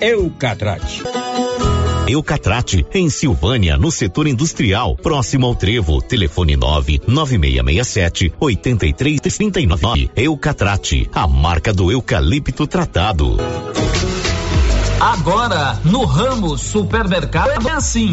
Eucatrate. Eucatrate, em Silvânia, no setor industrial, próximo ao Trevo. Telefone 9 9667 8339. Eucatrate, a marca do eucalipto tratado. Agora, no ramo supermercado é assim.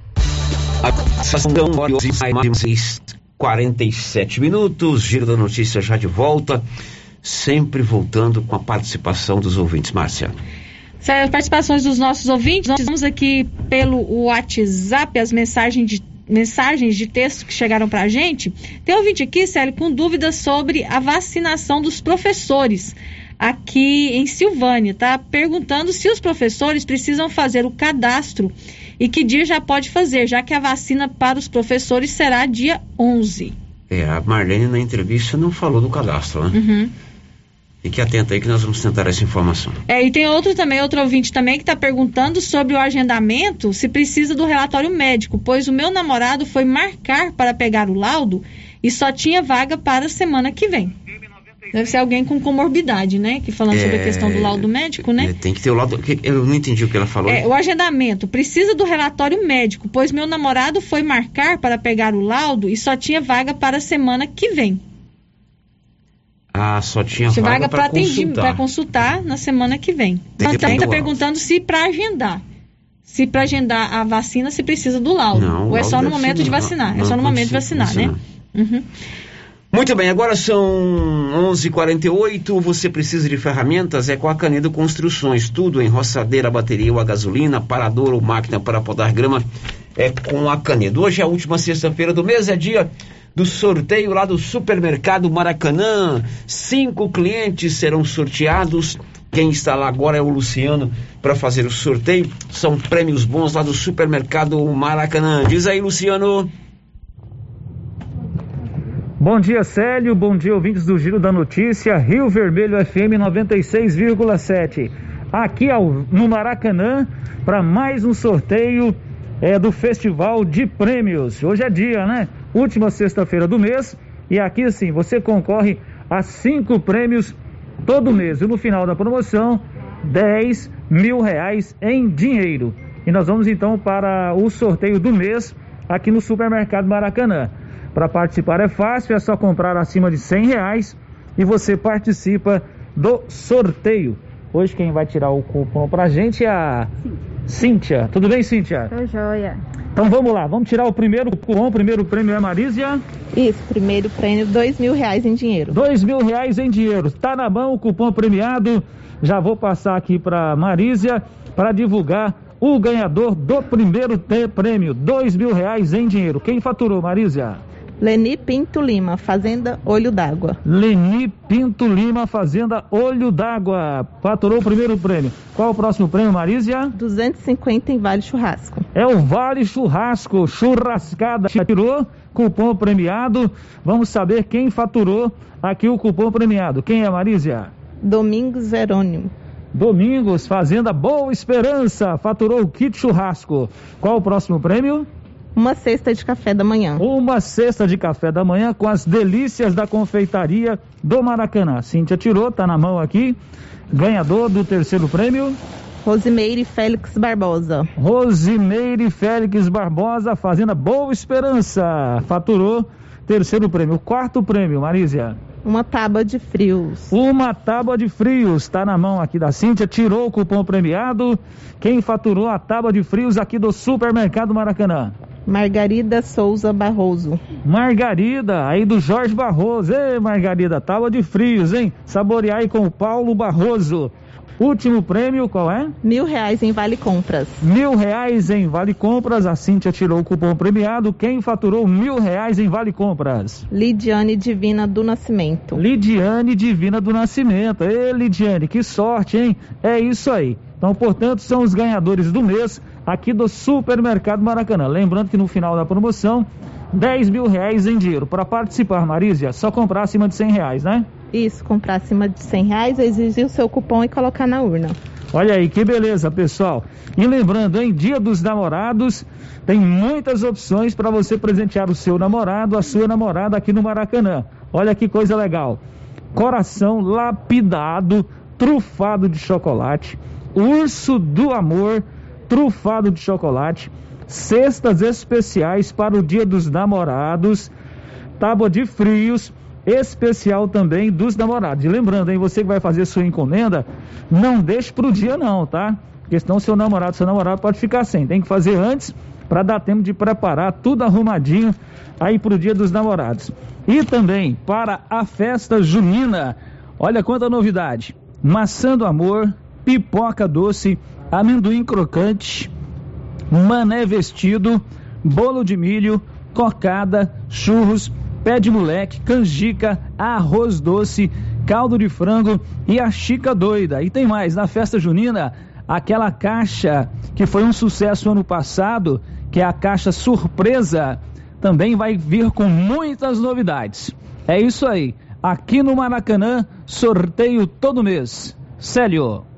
São 47 minutos, giro da notícia já de volta, sempre voltando com a participação dos ouvintes. Márcia. As participações dos nossos ouvintes, nós vamos aqui pelo WhatsApp as mensagens de, mensagens de texto que chegaram para a gente. Tem ouvinte aqui, Célio, com dúvidas sobre a vacinação dos professores aqui em Silvânia, tá? Perguntando se os professores precisam fazer o cadastro e que dia já pode fazer, já que a vacina para os professores será dia 11. É, a Marlene na entrevista não falou do cadastro, né? Uhum. Fique atento aí que nós vamos tentar essa informação. É, e tem outro também, outro ouvinte também que está perguntando sobre o agendamento, se precisa do relatório médico, pois o meu namorado foi marcar para pegar o laudo e só tinha vaga para a semana que vem. Deve ser alguém com comorbidade, né? Que falando é, sobre a questão do laudo médico, né? É, tem que ter o laudo. Eu não entendi o que ela falou. É, o agendamento. Precisa do relatório médico, pois meu namorado foi marcar para pegar o laudo e só tinha vaga para a semana que vem. Ah, só tinha vaga, vaga para consultar. Para consultar na semana que vem. Então, também está perguntando se para agendar. Se para agendar a vacina se precisa do laudo. Não, Ou é só no momento de vacinar. É só no momento de vacinar, né? Uhum. Muito bem, agora são 11:48. Você precisa de ferramentas? É com a Canedo Construções. Tudo em roçadeira, bateria ou a gasolina, parador ou máquina para podar grama é com a Canedo. Hoje é a última sexta-feira do mês, é dia do sorteio lá do Supermercado Maracanã. Cinco clientes serão sorteados. Quem está lá agora é o Luciano para fazer o sorteio. São prêmios bons lá do Supermercado Maracanã. Diz aí, Luciano. Bom dia, Célio. Bom dia, ouvintes do Giro da Notícia. Rio Vermelho FM 96,7. Aqui ao, no Maracanã para mais um sorteio é, do Festival de Prêmios. Hoje é dia, né? Última sexta-feira do mês. E aqui, assim, você concorre a cinco prêmios todo mês. E no final da promoção, 10 mil reais em dinheiro. E nós vamos então para o sorteio do mês aqui no Supermercado Maracanã. Para participar é fácil, é só comprar acima de cem reais e você participa do sorteio. Hoje quem vai tirar o cupom pra gente é a Cíntia. Tudo bem, Cíntia? Tô joia. Então vamos lá, vamos tirar o primeiro cupom. O primeiro prêmio é Marísia. Isso, primeiro prêmio, dois mil reais em dinheiro. Dois mil reais em dinheiro. Tá na mão o cupom premiado. Já vou passar aqui para Marísia para divulgar o ganhador do primeiro prêmio. Dois mil reais em dinheiro. Quem faturou, Marísia? Leni Pinto Lima, Fazenda Olho d'Água. Leni Pinto Lima, Fazenda Olho d'Água. Faturou o primeiro prêmio. Qual o próximo prêmio, Marísia? 250 em Vale Churrasco. É o Vale Churrasco, churrascada. Tirou cupom premiado. Vamos saber quem faturou aqui o cupom premiado. Quem é, Marísia? Domingos Verônimo. Domingos, Fazenda Boa Esperança, faturou o kit churrasco. Qual o próximo prêmio? Uma cesta de café da manhã. Uma cesta de café da manhã com as delícias da confeitaria do Maracanã. Cíntia tirou, tá na mão aqui. Ganhador do terceiro prêmio. Rosimeire Félix Barbosa. Rosimeire Félix Barbosa, Fazenda Boa Esperança. Faturou terceiro prêmio. Quarto prêmio, Marísia. Uma tábua de frios. Uma tábua de frios. Está na mão aqui da Cíntia. Tirou o cupom premiado. Quem faturou a tábua de frios aqui do Supermercado Maracanã? Margarida Souza Barroso. Margarida, aí do Jorge Barroso. Ei, Margarida, tábua de frios, hein? Saborear aí com o Paulo Barroso. Último prêmio, qual é? Mil reais em Vale Compras. Mil reais em Vale Compras. A Cíntia tirou o cupom premiado. Quem faturou mil reais em Vale Compras? Lidiane Divina do Nascimento. Lidiane Divina do Nascimento. Ei, Lidiane, que sorte, hein? É isso aí. Então, portanto, são os ganhadores do mês aqui do Supermercado Maracanã. Lembrando que no final da promoção, 10 mil reais em dinheiro. Para participar, Marísia, só comprar acima de 100 reais, né? Isso, comprar acima de 100 reais, exigir o seu cupom e colocar na urna. Olha aí, que beleza, pessoal. E lembrando, em Dia dos Namorados, tem muitas opções para você presentear o seu namorado, a sua namorada aqui no Maracanã. Olha que coisa legal. Coração lapidado, trufado de chocolate, urso do amor, trufado de chocolate, cestas especiais para o Dia dos Namorados, tábua de frios, especial também dos namorados. E lembrando, hein, você que vai fazer sua encomenda, não deixe para o dia não, tá? Porque senão seu namorado, seu namorado pode ficar sem. Tem que fazer antes para dar tempo de preparar tudo arrumadinho aí para o dia dos namorados. E também para a festa junina. Olha quanta novidade. Maçã do amor, pipoca doce, amendoim crocante, mané vestido, bolo de milho, cocada, churros, pé de moleque, canjica, arroz doce, caldo de frango e a chica doida. E tem mais, na festa junina, aquela caixa que foi um sucesso ano passado, que é a caixa surpresa, também vai vir com muitas novidades. É isso aí. Aqui no Maracanã, sorteio todo mês. Célio.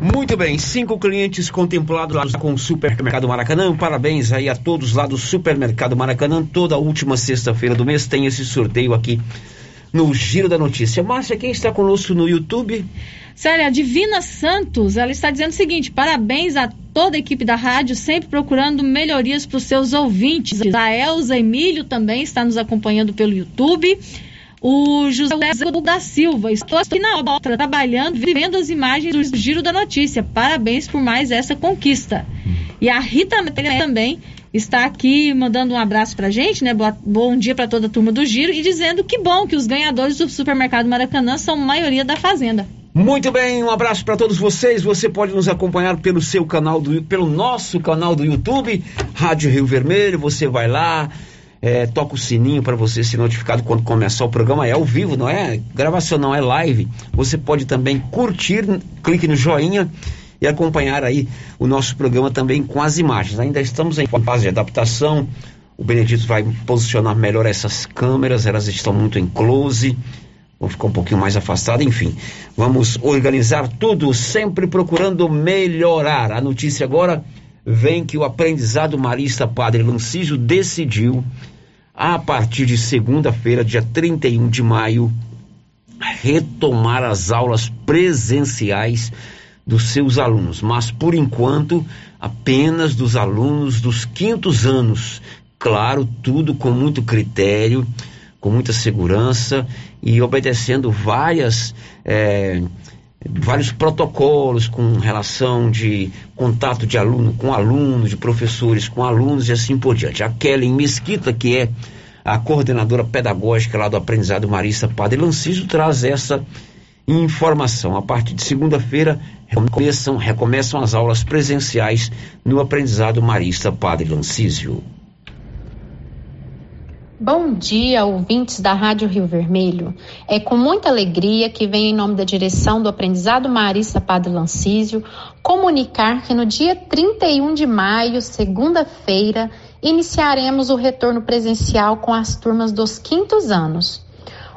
Muito bem, cinco clientes contemplados lá com o Supermercado Maracanã. Parabéns aí a todos lá do Supermercado Maracanã. Toda última sexta-feira do mês tem esse sorteio aqui no Giro da Notícia. Márcia, quem está conosco no YouTube? Sério, a Divina Santos, ela está dizendo o seguinte: parabéns a toda a equipe da rádio, sempre procurando melhorias para os seus ouvintes. A Elza Emílio também está nos acompanhando pelo YouTube. O José da Silva, estou aqui na obra, trabalhando, vendo as imagens do Giro da Notícia. Parabéns por mais essa conquista. E a Rita também está aqui mandando um abraço pra gente, né? Boa, bom dia para toda a turma do Giro e dizendo que bom que os ganhadores do supermercado Maracanã são maioria da Fazenda. Muito bem, um abraço para todos vocês. Você pode nos acompanhar pelo seu canal do, pelo nosso canal do YouTube, Rádio Rio Vermelho. Você vai lá, é, toca o sininho para você ser notificado quando começar o programa. É ao vivo, não é gravação, não é live. Você pode também curtir, clique no joinha e acompanhar aí o nosso programa também com as imagens. Ainda estamos em fase de adaptação. O Benedito vai posicionar melhor essas câmeras, elas estão muito em close. Vou ficar um pouquinho mais afastado, enfim. Vamos organizar tudo, sempre procurando melhorar. A notícia agora vem que o aprendizado marista Padre Lancísio decidiu, a partir de segunda-feira, dia 31 de maio, retomar as aulas presenciais dos seus alunos, mas por enquanto apenas dos alunos dos quintos anos. Claro, tudo com muito critério, com muita segurança e obedecendo várias. É, vários protocolos com relação de contato de aluno com aluno, de professores com alunos e assim por diante. A Kelly Mesquita, que é a coordenadora pedagógica lá do aprendizado Marista Padre Lanciso, traz essa informação. A partir de segunda-feira recomeçam, recomeçam as aulas presenciais no aprendizado Marista Padre Lancísio. Bom dia, ouvintes da Rádio Rio Vermelho. É com muita alegria que venho em nome da direção do Aprendizado Marista Padre Lancísio comunicar que no dia 31 de maio, segunda-feira, iniciaremos o retorno presencial com as turmas dos quintos anos.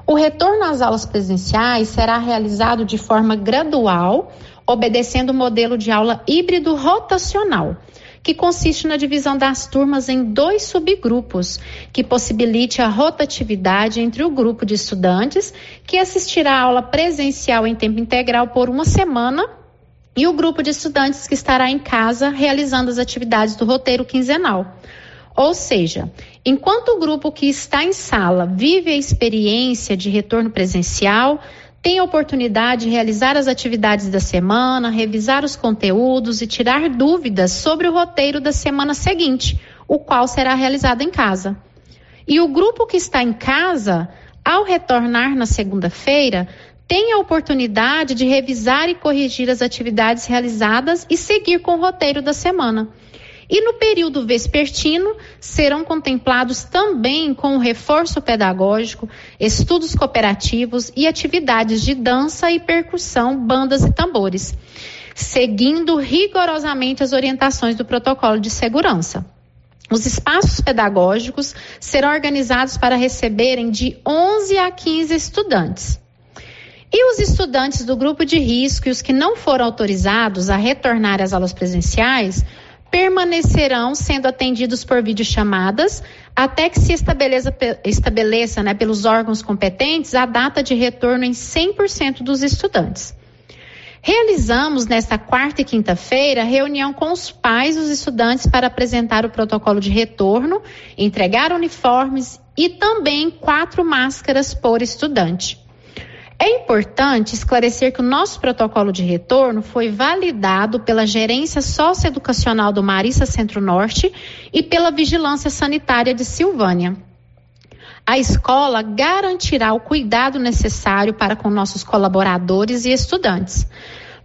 O retorno às aulas presenciais será realizado de forma gradual, obedecendo o modelo de aula híbrido rotacional que consiste na divisão das turmas em dois subgrupos, que possibilite a rotatividade entre o grupo de estudantes que assistirá a aula presencial em tempo integral por uma semana e o grupo de estudantes que estará em casa realizando as atividades do roteiro quinzenal. Ou seja, enquanto o grupo que está em sala vive a experiência de retorno presencial, tem a oportunidade de realizar as atividades da semana, revisar os conteúdos e tirar dúvidas sobre o roteiro da semana seguinte, o qual será realizado em casa. E o grupo que está em casa, ao retornar na segunda-feira, tem a oportunidade de revisar e corrigir as atividades realizadas e seguir com o roteiro da semana. E no período vespertino serão contemplados também com reforço pedagógico, estudos cooperativos e atividades de dança e percussão, bandas e tambores, seguindo rigorosamente as orientações do protocolo de segurança. Os espaços pedagógicos serão organizados para receberem de 11 a 15 estudantes. E os estudantes do grupo de risco e os que não foram autorizados a retornar às aulas presenciais permanecerão sendo atendidos por videochamadas até que se estabeleça, estabeleça né, pelos órgãos competentes a data de retorno em 100% dos estudantes. Realizamos nesta quarta e quinta-feira reunião com os pais dos estudantes para apresentar o protocolo de retorno, entregar uniformes e também quatro máscaras por estudante. É importante esclarecer que o nosso protocolo de retorno foi validado pela Gerência Socioeducacional do Marista Centro-Norte e pela Vigilância Sanitária de Silvânia. A escola garantirá o cuidado necessário para com nossos colaboradores e estudantes.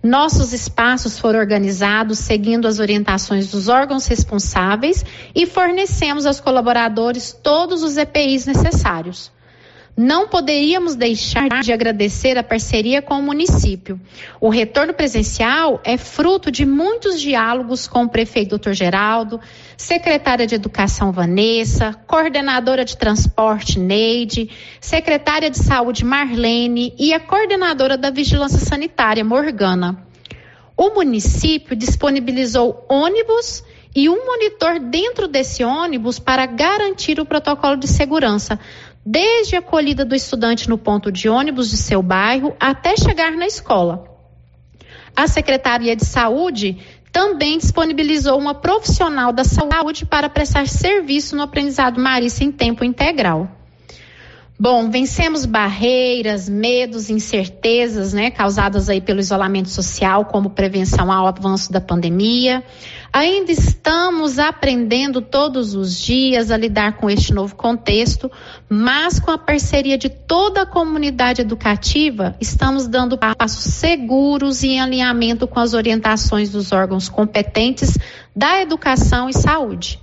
Nossos espaços foram organizados seguindo as orientações dos órgãos responsáveis e fornecemos aos colaboradores todos os EPIs necessários. Não poderíamos deixar de agradecer a parceria com o município. O retorno presencial é fruto de muitos diálogos com o prefeito Dr. Geraldo, secretária de Educação Vanessa, coordenadora de transporte Neide, secretária de Saúde Marlene e a coordenadora da Vigilância Sanitária Morgana. O município disponibilizou ônibus e um monitor dentro desse ônibus para garantir o protocolo de segurança, desde a acolhida do estudante no ponto de ônibus de seu bairro até chegar na escola. A Secretaria de Saúde também disponibilizou uma profissional da saúde para prestar serviço no aprendizado marista em tempo integral. Bom, vencemos barreiras, medos, incertezas, né, causadas aí pelo isolamento social, como prevenção ao avanço da pandemia. Ainda estamos aprendendo todos os dias a lidar com este novo contexto, mas com a parceria de toda a comunidade educativa, estamos dando passos seguros e em alinhamento com as orientações dos órgãos competentes da educação e saúde.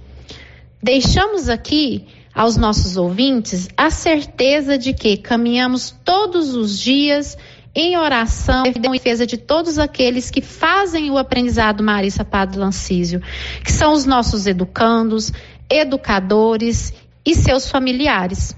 Deixamos aqui aos nossos ouvintes a certeza de que caminhamos todos os dias em oração em defesa de todos aqueles que fazem o aprendizado Marissa Padre Lancísio, que são os nossos educandos, educadores e seus familiares.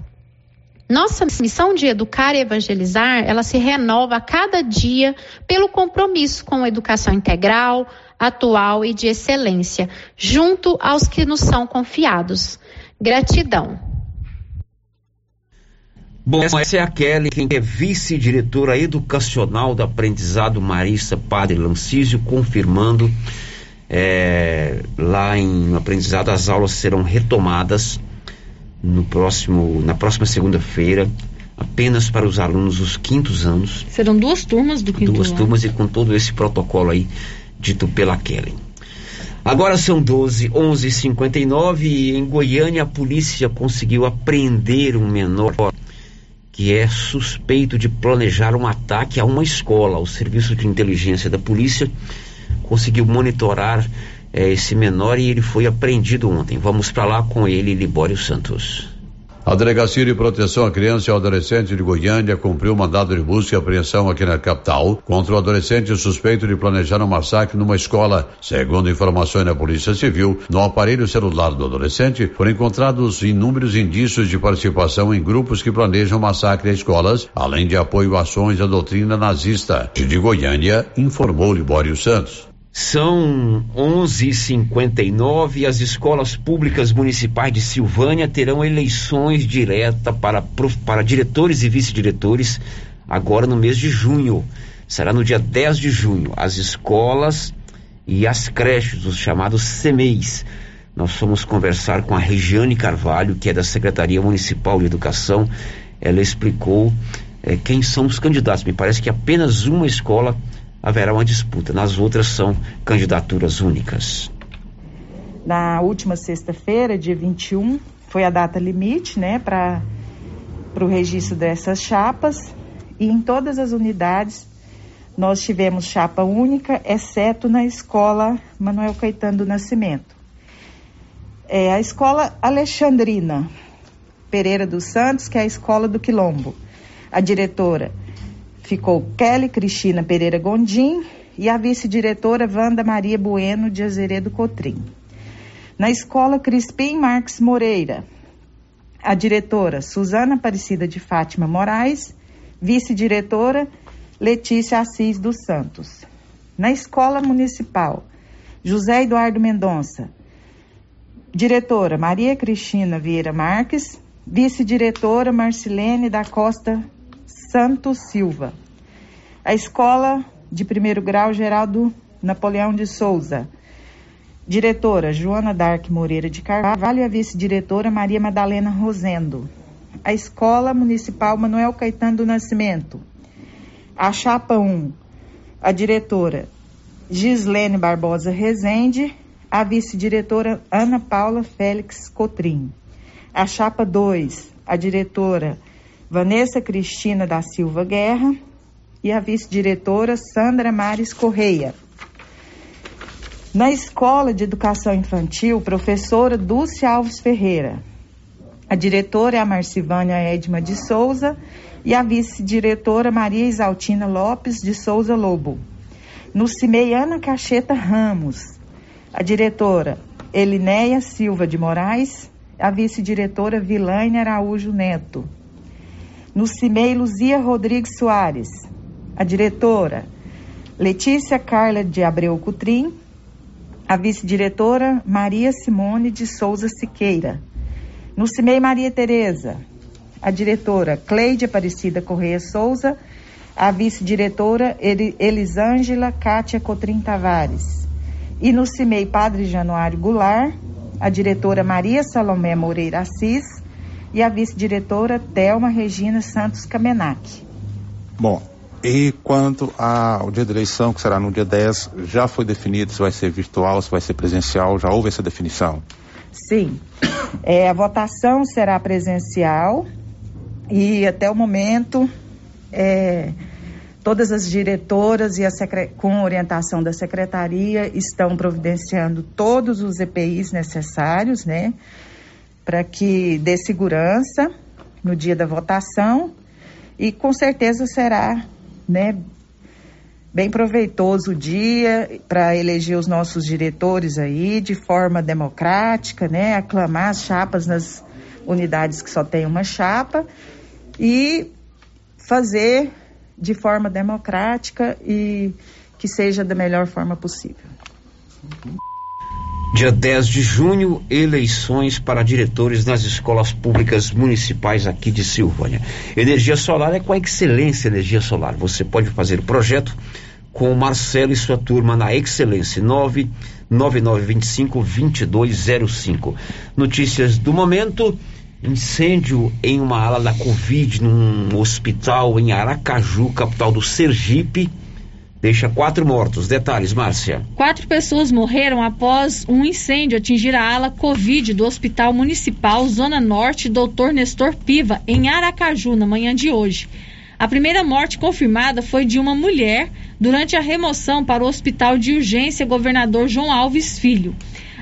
Nossa missão de educar e evangelizar, ela se renova a cada dia pelo compromisso com a educação integral, atual e de excelência, junto aos que nos são confiados. Gratidão. Bom, essa é a Kelly, quem é vice-diretora educacional do aprendizado Marista Padre Lancísio, confirmando é, lá em aprendizado as aulas serão retomadas no próximo, na próxima segunda-feira, apenas para os alunos dos quintos anos. Serão duas turmas do quinto Duas ano. turmas e com todo esse protocolo aí dito pela Kelly. Agora são 12, 11 59 e em Goiânia a polícia conseguiu apreender um menor que é suspeito de planejar um ataque a uma escola. O serviço de inteligência da polícia conseguiu monitorar eh, esse menor e ele foi apreendido ontem. Vamos para lá com ele, Libório Santos. A Delegacia de Proteção à Criança e ao Adolescente de Goiânia cumpriu o mandado de busca e apreensão aqui na capital contra o adolescente suspeito de planejar um massacre numa escola. Segundo informações da Polícia Civil, no aparelho celular do adolescente foram encontrados inúmeros indícios de participação em grupos que planejam massacre a escolas, além de apoio a ações da doutrina nazista. De Goiânia, informou Libório Santos. São 11h59 e as escolas públicas municipais de Silvânia terão eleições diretas para, para diretores e vice-diretores agora no mês de junho. Será no dia 10 de junho. As escolas e as creches, os chamados CMEIs. Nós fomos conversar com a Regiane Carvalho, que é da Secretaria Municipal de Educação. Ela explicou eh, quem são os candidatos. Me parece que apenas uma escola haverá uma disputa. Nas outras são candidaturas únicas. Na última sexta-feira, dia 21, foi a data limite, né, para o registro dessas chapas. E em todas as unidades nós tivemos chapa única, exceto na escola Manuel Caetano do Nascimento. É a escola Alexandrina Pereira dos Santos, que é a escola do Quilombo. A diretora ficou Kelly Cristina Pereira Gondim e a vice-diretora Wanda Maria Bueno de Azeredo Cotrim. Na escola Crispim Marques Moreira, a diretora Suzana Aparecida de Fátima Moraes, vice-diretora Letícia Assis dos Santos. Na escola municipal, José Eduardo Mendonça, diretora Maria Cristina Vieira Marques, vice-diretora Marcilene da Costa Santos Silva. A escola de primeiro grau Geraldo Napoleão de Souza. Diretora Joana Dark Moreira de Carvalho e a vice-diretora Maria Madalena Rosendo. A Escola Municipal Manuel Caetano do Nascimento. A Chapa 1, a diretora Gislene Barbosa Rezende, a vice-diretora Ana Paula Félix Cotrim. A Chapa 2, a diretora Vanessa Cristina da Silva Guerra e a vice-diretora Sandra Mares Correia. Na Escola de Educação Infantil, professora Dulce Alves Ferreira. A diretora é a Marcivânia Edma de Souza e a vice-diretora Maria Isaltina Lopes de Souza Lobo. No CIMEI, Ana Cacheta Ramos. A diretora Elinéia Silva de Moraes, a vice-diretora Vilaine Araújo Neto. No CIMEI, Luzia Rodrigues Soares. A diretora Letícia Carla de Abreu Cutrim, a vice-diretora Maria Simone de Souza Siqueira. No CIMEI Maria Tereza, a diretora Cleide Aparecida Correia Souza, a vice-diretora Elisângela Cátia Cotrim Tavares. E no CIMEI Padre Januário Goulart, a diretora Maria Salomé Moreira Assis e a vice-diretora Thelma Regina Santos Kamenak. Bom, e quanto ao dia da eleição, que será no dia 10, já foi definido se vai ser virtual, se vai ser presencial, já houve essa definição? Sim. É, a votação será presencial e até o momento é, todas as diretoras e a com orientação da secretaria estão providenciando todos os EPIs necessários, né, para que dê segurança no dia da votação e com certeza será, né, bem proveitoso o dia para eleger os nossos diretores aí de forma democrática, né? Aclamar as chapas nas unidades que só tem uma chapa e fazer de forma democrática e que seja da melhor forma possível. Dia 10 de junho, eleições para diretores nas escolas públicas municipais aqui de Silvânia. Energia solar é com a Excelência Energia Solar. Você pode fazer o projeto com o Marcelo e sua turma na Excelência 99925-2205. Notícias do momento: incêndio em uma ala da Covid num hospital em Aracaju, capital do Sergipe deixa quatro mortos. Detalhes, Márcia. Quatro pessoas morreram após um incêndio atingir a ala Covid do Hospital Municipal Zona Norte Dr. Nestor Piva, em Aracaju, na manhã de hoje. A primeira morte confirmada foi de uma mulher durante a remoção para o Hospital de Urgência Governador João Alves Filho.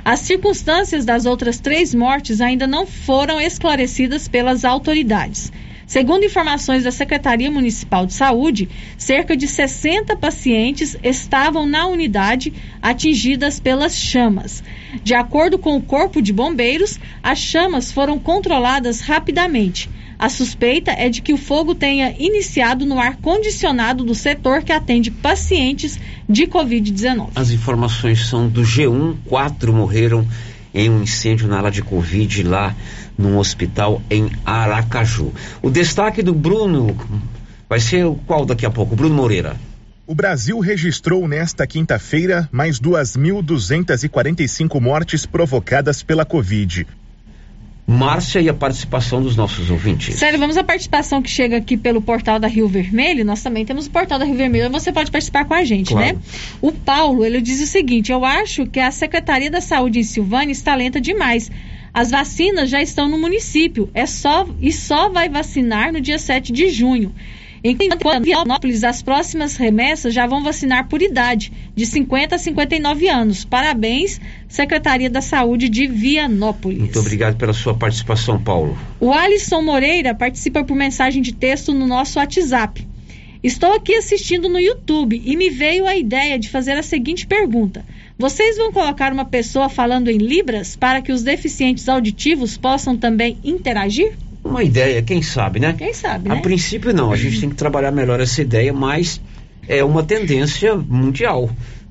As circunstâncias das outras três mortes ainda não foram esclarecidas pelas autoridades. Segundo informações da Secretaria Municipal de Saúde, cerca de 60 pacientes estavam na unidade atingidas pelas chamas. De acordo com o Corpo de Bombeiros, as chamas foram controladas rapidamente. A suspeita é de que o fogo tenha iniciado no ar condicionado do setor que atende pacientes de Covid-19. As informações são do G1, quatro morreram em um incêndio na área de Covid lá num hospital em Aracaju. O destaque do Bruno vai ser o qual daqui a pouco? Bruno Moreira. O Brasil registrou nesta quinta-feira mais 2.245 mortes provocadas pela Covid. Márcia e a participação dos nossos ouvintes. Sério, vamos à participação que chega aqui pelo portal da Rio Vermelho. Nós também temos o portal da Rio Vermelho. Você pode participar com a gente, claro. né? O Paulo, ele diz o seguinte: Eu acho que a Secretaria da Saúde em Silvânia está lenta demais. As vacinas já estão no município. É só e só vai vacinar no dia 7 de junho. Enquanto em Vianópolis, as próximas remessas já vão vacinar por idade, de 50 a 59 anos. Parabéns, Secretaria da Saúde de Vianópolis. Muito obrigado pela sua participação, Paulo. O Alisson Moreira participa por mensagem de texto no nosso WhatsApp. Estou aqui assistindo no YouTube e me veio a ideia de fazer a seguinte pergunta: Vocês vão colocar uma pessoa falando em Libras para que os deficientes auditivos possam também interagir? Uma ideia, quem sabe, né? Quem sabe, né? A princípio não, a gente tem que trabalhar melhor essa ideia, mas é uma tendência mundial.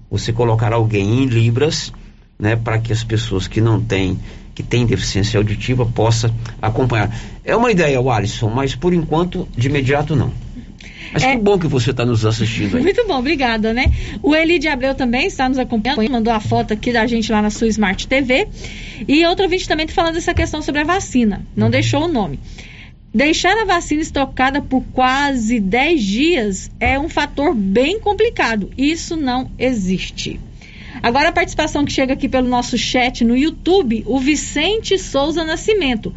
Você colocar alguém em libras, né, para que as pessoas que não têm, que têm deficiência auditiva possa acompanhar. É uma ideia, Alisson, mas por enquanto, de imediato não. Mas é... que bom que você está nos assistindo aí. Muito bom, obrigada, né? O Eli de Abreu também está nos acompanhando, mandou a foto aqui da gente lá na sua Smart TV. E outro ouvinte também está falando dessa questão sobre a vacina, não uhum. deixou o nome. Deixar a vacina estocada por quase 10 dias é um fator bem complicado. Isso não existe. Agora a participação que chega aqui pelo nosso chat no YouTube, o Vicente Souza Nascimento.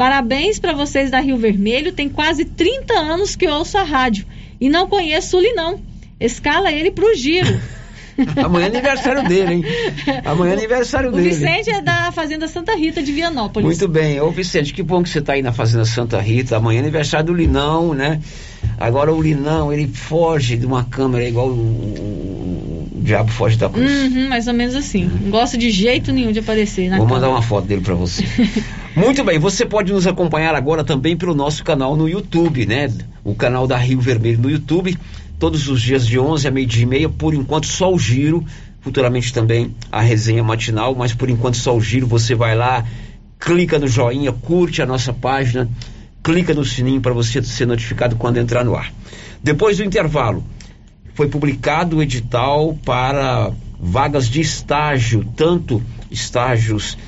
Parabéns para vocês da Rio Vermelho, tem quase 30 anos que ouço a rádio e não conheço o Linão. Escala ele pro giro. Amanhã é aniversário dele, hein? Amanhã é aniversário o dele. O Vicente é da Fazenda Santa Rita de Vianópolis. Muito bem. Ô Vicente, que bom que você está aí na Fazenda Santa Rita. Amanhã é aniversário do Linão, né? Agora o Linão, ele foge de uma câmera igual o, o, o diabo foge da cruz. Uhum, mais ou menos assim. Não gosta de jeito nenhum de aparecer. Vou câmera. mandar uma foto dele para você. Muito bem, você pode nos acompanhar agora também pelo nosso canal no YouTube, né? O canal da Rio Vermelho no YouTube, todos os dias de 11 a meio-dia e meia, por enquanto só o giro, futuramente também a resenha matinal, mas por enquanto só o giro, você vai lá, clica no joinha, curte a nossa página, clica no sininho para você ser notificado quando entrar no ar. Depois do intervalo, foi publicado o edital para vagas de estágio, tanto estágios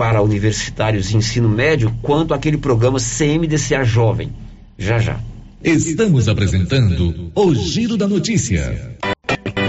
para universitários de ensino médio, quanto aquele programa CMDCA Jovem. Já já. Estamos apresentando o Giro da Notícia.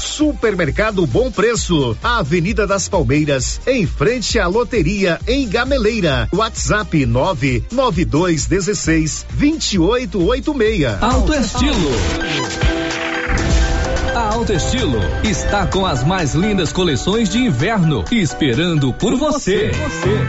Supermercado Bom Preço, Avenida das Palmeiras, em frente à loteria em Gameleira. WhatsApp 99216 2886. Alto Estilo. A Alto Estilo está com as mais lindas coleções de inverno, esperando por você. você.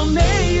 pioneira que eu vou.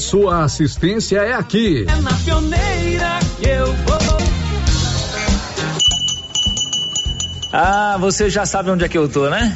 sua assistência é aqui. É na pioneira que eu vou. Ah, você já sabe onde é que eu tô, né?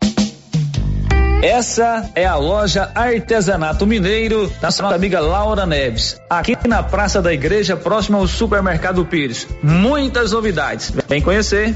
Essa é a loja Artesanato Mineiro da nossa amiga Laura Neves, aqui na Praça da Igreja, próximo ao Supermercado Pires. Muitas novidades. Vem conhecer.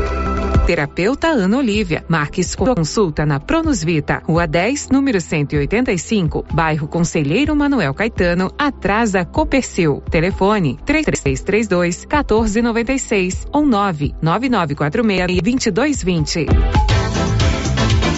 Terapeuta Ana Olivia. Marque sua consulta na Pronus Vita, Rua 10, número 185, bairro Conselheiro Manuel Caetano, atrás da Copercil. Telefone 3332 1496 ou 99946 2220.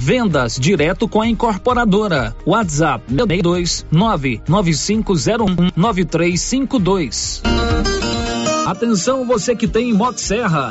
Vendas direto com a incorporadora. WhatsApp 62 99501 9352. Atenção você que tem Motosserra.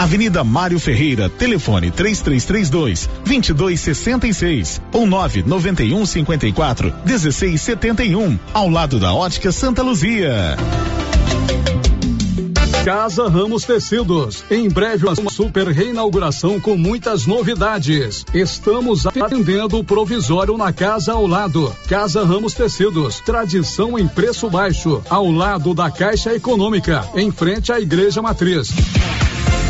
Avenida Mário Ferreira, telefone 3332 2266 ou 991 54 1671, ao lado da Ótica Santa Luzia. Casa Ramos Tecidos. Em breve, uma super reinauguração com muitas novidades. Estamos atendendo o provisório na casa ao lado. Casa Ramos Tecidos. Tradição em preço baixo. Ao lado da Caixa Econômica. Em frente à Igreja Matriz.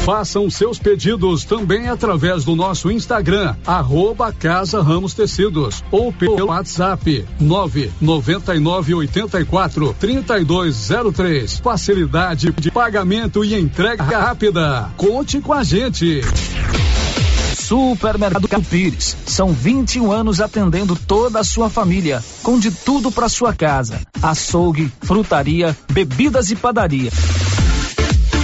Façam seus pedidos também através do nosso Instagram, arroba Casa Ramos Tecidos, ou pelo WhatsApp 99984 3203. Facilidade de pagamento e entrega rápida. Conte com a gente. Supermercado Pires. São 21 anos atendendo toda a sua família, com de tudo para sua casa: açougue, frutaria, bebidas e padaria.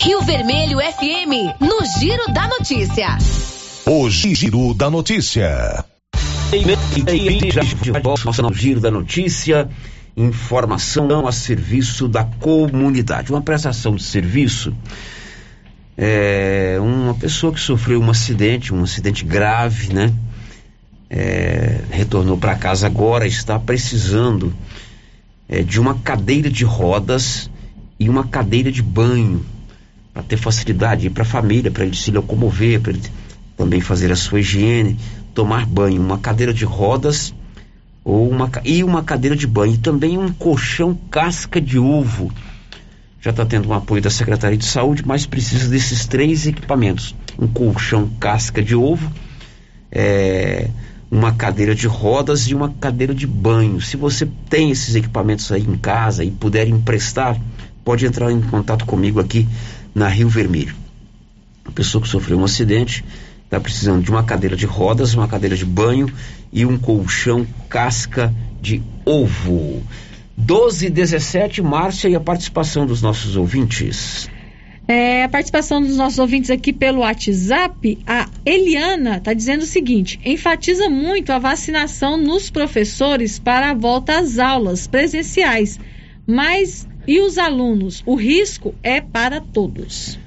Rio Vermelho FM, no Giro da Notícia. O Giro da Notícia. No Giro da Notícia, informação a serviço da comunidade. Uma prestação de serviço. É, uma pessoa que sofreu um acidente, um acidente grave, né? É, retornou para casa agora, está precisando é, de uma cadeira de rodas e uma cadeira de banho para ter facilidade para a família, para ele se locomover, para ele também fazer a sua higiene, tomar banho, uma cadeira de rodas ou uma e uma cadeira de banho e também um colchão casca de ovo. Já está tendo um apoio da Secretaria de Saúde, mas precisa desses três equipamentos: um colchão casca de ovo, é, uma cadeira de rodas e uma cadeira de banho. Se você tem esses equipamentos aí em casa e puder emprestar, pode entrar em contato comigo aqui na Rio Vermelho. A pessoa que sofreu um acidente está precisando de uma cadeira de rodas, uma cadeira de banho e um colchão casca de ovo. 12 e 17, Márcia, e a participação dos nossos ouvintes. É, a participação dos nossos ouvintes aqui pelo WhatsApp, a Eliana está dizendo o seguinte: enfatiza muito a vacinação nos professores para a volta às aulas presenciais, mas e os alunos? O risco é para todos.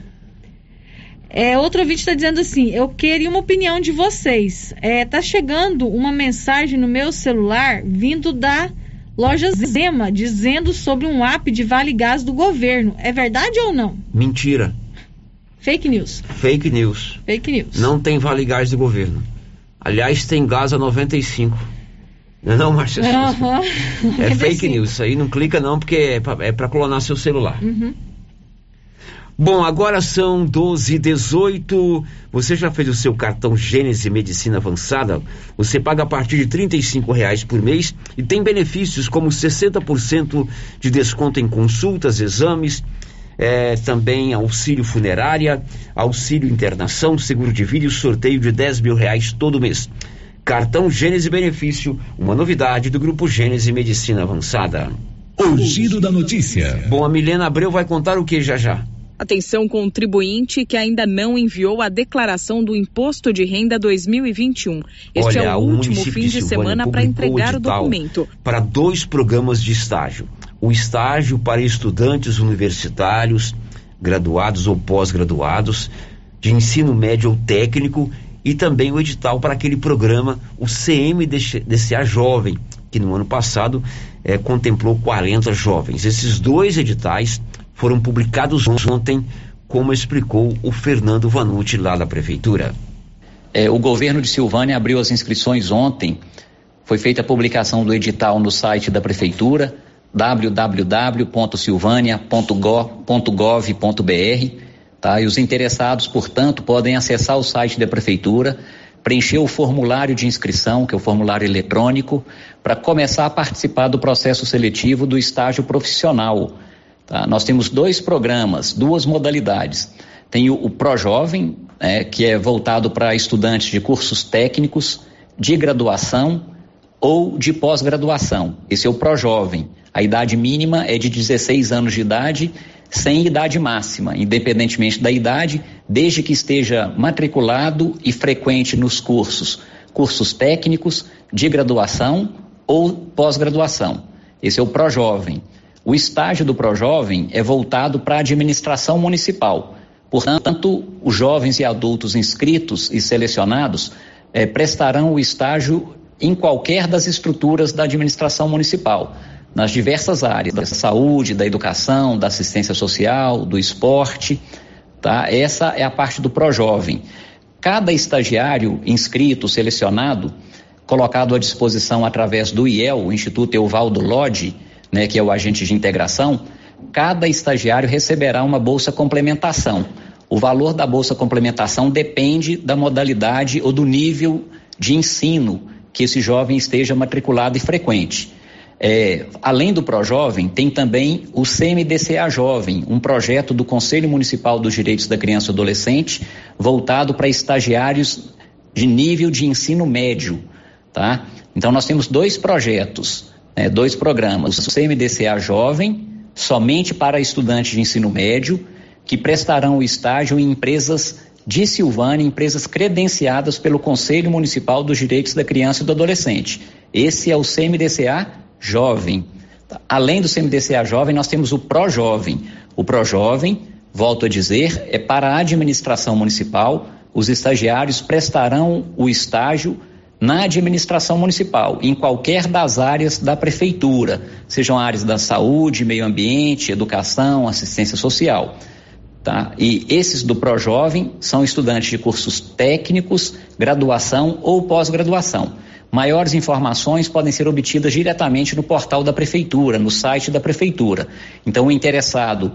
É, outro ouvinte está dizendo assim: eu queria uma opinião de vocês. Está é, tá chegando uma mensagem no meu celular vindo da loja Zema dizendo sobre um app de Vale Gás do governo. É verdade ou não? Mentira. Fake news. Fake news. Fake news. Não tem Vale Gás do governo. Aliás, tem gás a 95. Não, não, Márcia? Uhum. É fake news. Isso aí não clica não, porque é para é clonar seu celular. Uhum. Bom, agora são 12 e 18 Você já fez o seu cartão Gênese Medicina Avançada? Você paga a partir de R$ reais por mês e tem benefícios como 60% de desconto em consultas, exames, é, também auxílio funerária, auxílio internação, seguro de vida e sorteio de 10 mil reais todo mês. Cartão Gênese Benefício, uma novidade do Grupo Gênese Medicina Avançada. O giro da notícia. Bom, a Milena Abreu vai contar o que já já. Atenção contribuinte que ainda não enviou a declaração do Imposto de Renda 2021. Este Olha, é o, o último fim de semana para entregar o documento. Para dois programas de estágio. O estágio para estudantes universitários, graduados ou pós-graduados, de ensino médio ou técnico e também o edital para aquele programa, o CMDCA Jovem, que no ano passado eh, contemplou 40 jovens. Esses dois editais foram publicados ontem, como explicou o Fernando Vanucci lá da Prefeitura. É, o governo de Silvânia abriu as inscrições ontem Foi feita a publicação do edital no site da Prefeitura, www.silvania.gov.br. Tá? E os interessados, portanto, podem acessar o site da Prefeitura, preencher o formulário de inscrição, que é o formulário eletrônico, para começar a participar do processo seletivo do estágio profissional. Tá? Nós temos dois programas, duas modalidades. Tem o, o ProJovem, né, que é voltado para estudantes de cursos técnicos, de graduação ou de pós-graduação. Esse é o ProJovem. A idade mínima é de 16 anos de idade, sem idade máxima, independentemente da idade, desde que esteja matriculado e frequente nos cursos, cursos técnicos, de graduação ou pós-graduação. Esse é o ProJovem. O estágio do ProJovem é voltado para a administração municipal. Portanto, os jovens e adultos inscritos e selecionados eh, prestarão o estágio em qualquer das estruturas da administração municipal, nas diversas áreas, da saúde, da educação, da assistência social, do esporte, tá? Essa é a parte do Projovem. Cada estagiário inscrito, selecionado, colocado à disposição através do IEL, o Instituto Euvaldo Lodi, né, que é o agente de integração, cada estagiário receberá uma bolsa complementação. O valor da bolsa complementação depende da modalidade ou do nível de ensino que esse jovem esteja matriculado e frequente. É, além do ProJovem, tem também o CMDCA Jovem, um projeto do Conselho Municipal dos Direitos da Criança e Adolescente, voltado para estagiários de nível de ensino médio. Tá? Então, nós temos dois projetos, né, dois programas: o CMDCA Jovem, somente para estudantes de ensino médio, que prestarão o estágio em empresas de Silvânia, empresas credenciadas pelo Conselho Municipal dos Direitos da Criança e do Adolescente. Esse é o CMDCA Jovem. Além do CMDCA Jovem, nós temos o Pro-Jovem. O Pro-Jovem, volto a dizer, é para a administração municipal. Os estagiários prestarão o estágio na administração municipal, em qualquer das áreas da prefeitura, sejam áreas da saúde, meio ambiente, educação, assistência social. Tá? E esses do ProJovem são estudantes de cursos técnicos, graduação ou pós-graduação. Maiores informações podem ser obtidas diretamente no portal da Prefeitura, no site da Prefeitura. Então, o interessado,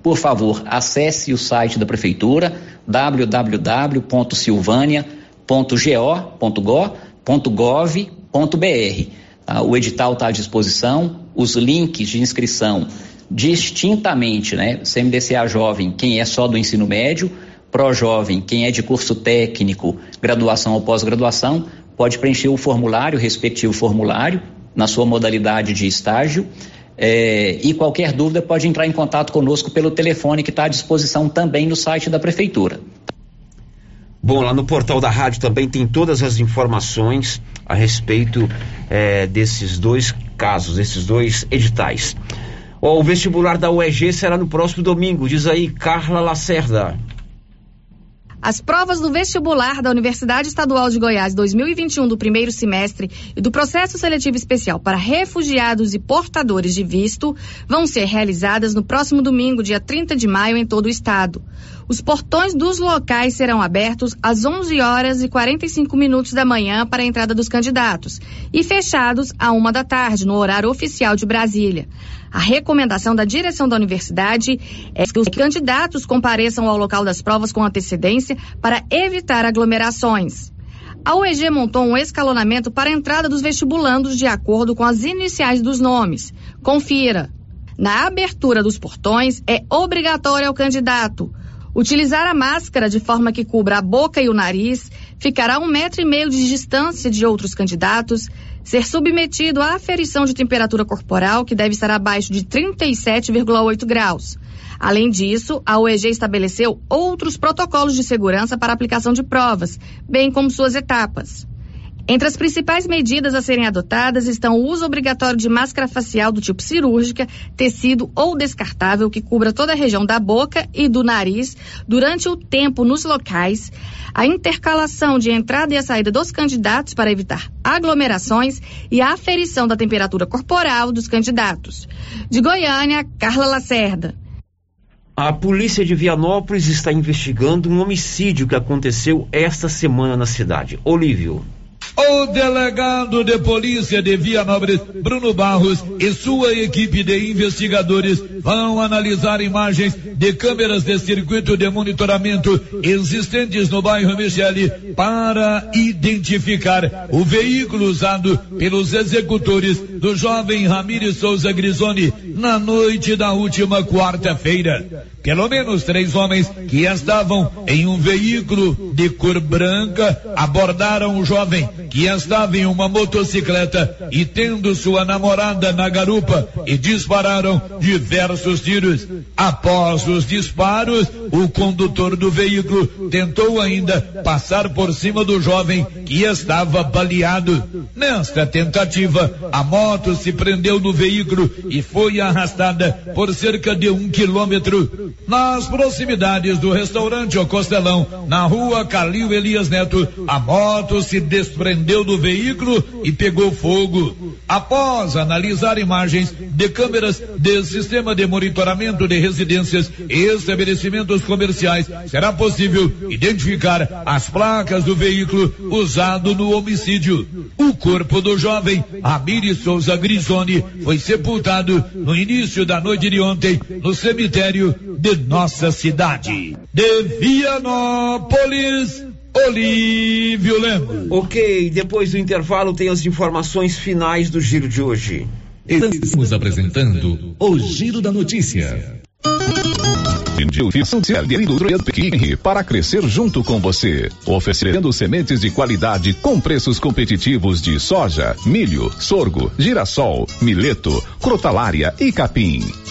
por favor, acesse o site da Prefeitura, www.silvania.go.gov.br. Tá? O edital está à disposição, os links de inscrição distintamente, né? CMDCA jovem, quem é só do ensino médio, Pro Jovem, quem é de curso técnico, graduação ou pós-graduação, pode preencher o formulário, o respectivo formulário, na sua modalidade de estágio. É, e qualquer dúvida pode entrar em contato conosco pelo telefone que está à disposição também no site da Prefeitura. Bom, lá no portal da rádio também tem todas as informações a respeito é, desses dois casos, desses dois editais. O vestibular da UEG será no próximo domingo, diz aí Carla Lacerda. As provas do vestibular da Universidade Estadual de Goiás 2021 do primeiro semestre e do processo seletivo especial para refugiados e portadores de visto vão ser realizadas no próximo domingo, dia 30 de maio, em todo o estado. Os portões dos locais serão abertos às 11 horas e 45 minutos da manhã para a entrada dos candidatos e fechados à uma da tarde, no horário oficial de Brasília. A recomendação da direção da universidade é que os candidatos compareçam ao local das provas com antecedência para evitar aglomerações. A UEG montou um escalonamento para a entrada dos vestibulandos de acordo com as iniciais dos nomes. Confira. Na abertura dos portões, é obrigatório ao candidato utilizar a máscara de forma que cubra a boca e o nariz, ficar a um metro e meio de distância de outros candidatos, ser submetido à aferição de temperatura corporal, que deve estar abaixo de 37,8 graus. Além disso, a OEG estabeleceu outros protocolos de segurança para aplicação de provas, bem como suas etapas. Entre as principais medidas a serem adotadas estão o uso obrigatório de máscara facial do tipo cirúrgica, tecido ou descartável que cubra toda a região da boca e do nariz durante o tempo nos locais, a intercalação de entrada e a saída dos candidatos para evitar aglomerações e a aferição da temperatura corporal dos candidatos. De Goiânia, Carla Lacerda. A polícia de Vianópolis está investigando um homicídio que aconteceu esta semana na cidade. Olívio. O delegado de polícia de Vianópolis, Bruno Barros, e sua equipe de investigadores vão analisar imagens de câmeras de circuito de monitoramento existentes no bairro Michele para identificar o veículo usado pelos executores do jovem Ramires Souza Grisoni na noite da última quarta-feira. Pelo menos três homens que estavam em um veículo de cor branca abordaram o jovem que estava em uma motocicleta e tendo sua namorada na garupa e dispararam diversos tiros. Após os disparos, o condutor do veículo tentou ainda passar por cima do jovem que estava baleado. Nesta tentativa, a moto se prendeu no veículo e foi arrastada por cerca de um quilômetro. Nas proximidades do restaurante O Costelão, na rua Calil Elias Neto, a moto se desprendeu do veículo e pegou fogo. Após analisar imagens de câmeras de sistema de monitoramento de residências e estabelecimentos comerciais, será possível identificar as placas do veículo usado no homicídio. O corpo do jovem Amiri Souza Grisoni foi sepultado no início da noite de ontem no cemitério de nossa cidade. De Vianópolis, Olívio Lemos. Ok, depois do intervalo tem as informações finais do giro de hoje. Estamos apresentando o Giro da Notícia. Para crescer junto com você, oferecendo sementes de qualidade com preços competitivos de soja, milho, sorgo, girassol, mileto, crotalária e capim.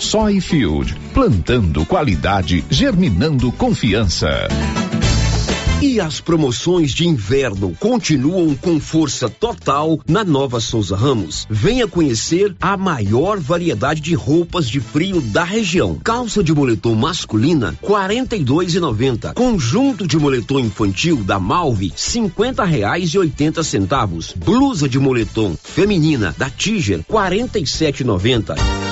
Soyfield, plantando qualidade, germinando confiança. E as promoções de inverno continuam com força total na Nova Souza Ramos. Venha conhecer a maior variedade de roupas de frio da região. Calça de moletom masculina, R$ 42,90. Conjunto de moletom infantil da Malve, 50 reais e 80 centavos. Blusa de moletom feminina da Tiger, R$ 47,90.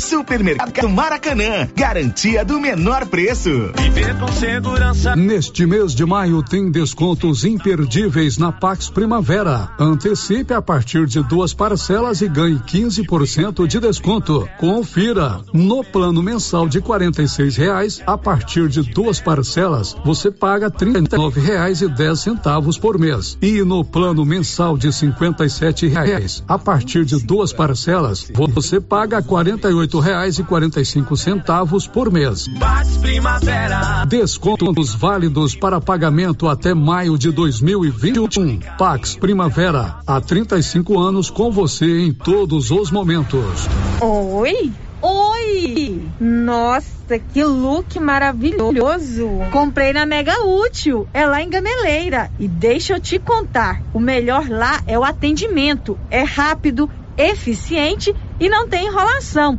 Supermercado Maracanã, garantia do menor preço. Viver com segurança. Neste mês de maio tem descontos imperdíveis na Pax Primavera. Antecipe a partir de duas parcelas e ganhe 15% de desconto. Confira. No plano mensal de quarenta e seis reais, a partir de duas parcelas, você paga trinta e reais e dez centavos por mês. E no plano mensal de cinquenta e sete reais, a partir de duas parcelas, você paga quarenta e oito reais e quarenta e cinco centavos por mês. Primavera. Descontos válidos para pagamento até maio de 2021. Pax Primavera, há 35 anos com você em todos os momentos. Oi? Oi! Nossa, que look maravilhoso! Comprei na Mega Útil, é lá em Gameleira. E deixa eu te contar, o melhor lá é o atendimento. É rápido, eficiente e não tem enrolação.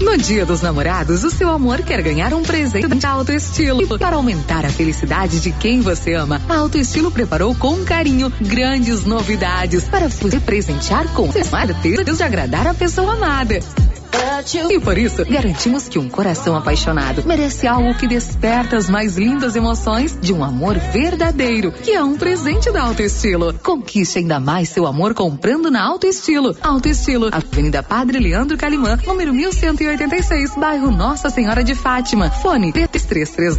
No Dia dos Namorados, o seu amor quer ganhar um presente de alto estilo. Para aumentar a felicidade de quem você ama, a Alto Estilo preparou com carinho grandes novidades para você presentear com certeza de agradar a pessoa amada. E por isso, garantimos que um coração apaixonado merece algo que desperta as mais lindas emoções de um amor verdadeiro, que é um presente da Alto Estilo. Conquiste ainda mais seu amor comprando na Alto Estilo. Alto Estilo, Avenida Padre Leandro Calimã, número 1186, bairro Nossa Senhora de Fátima. Fone 3332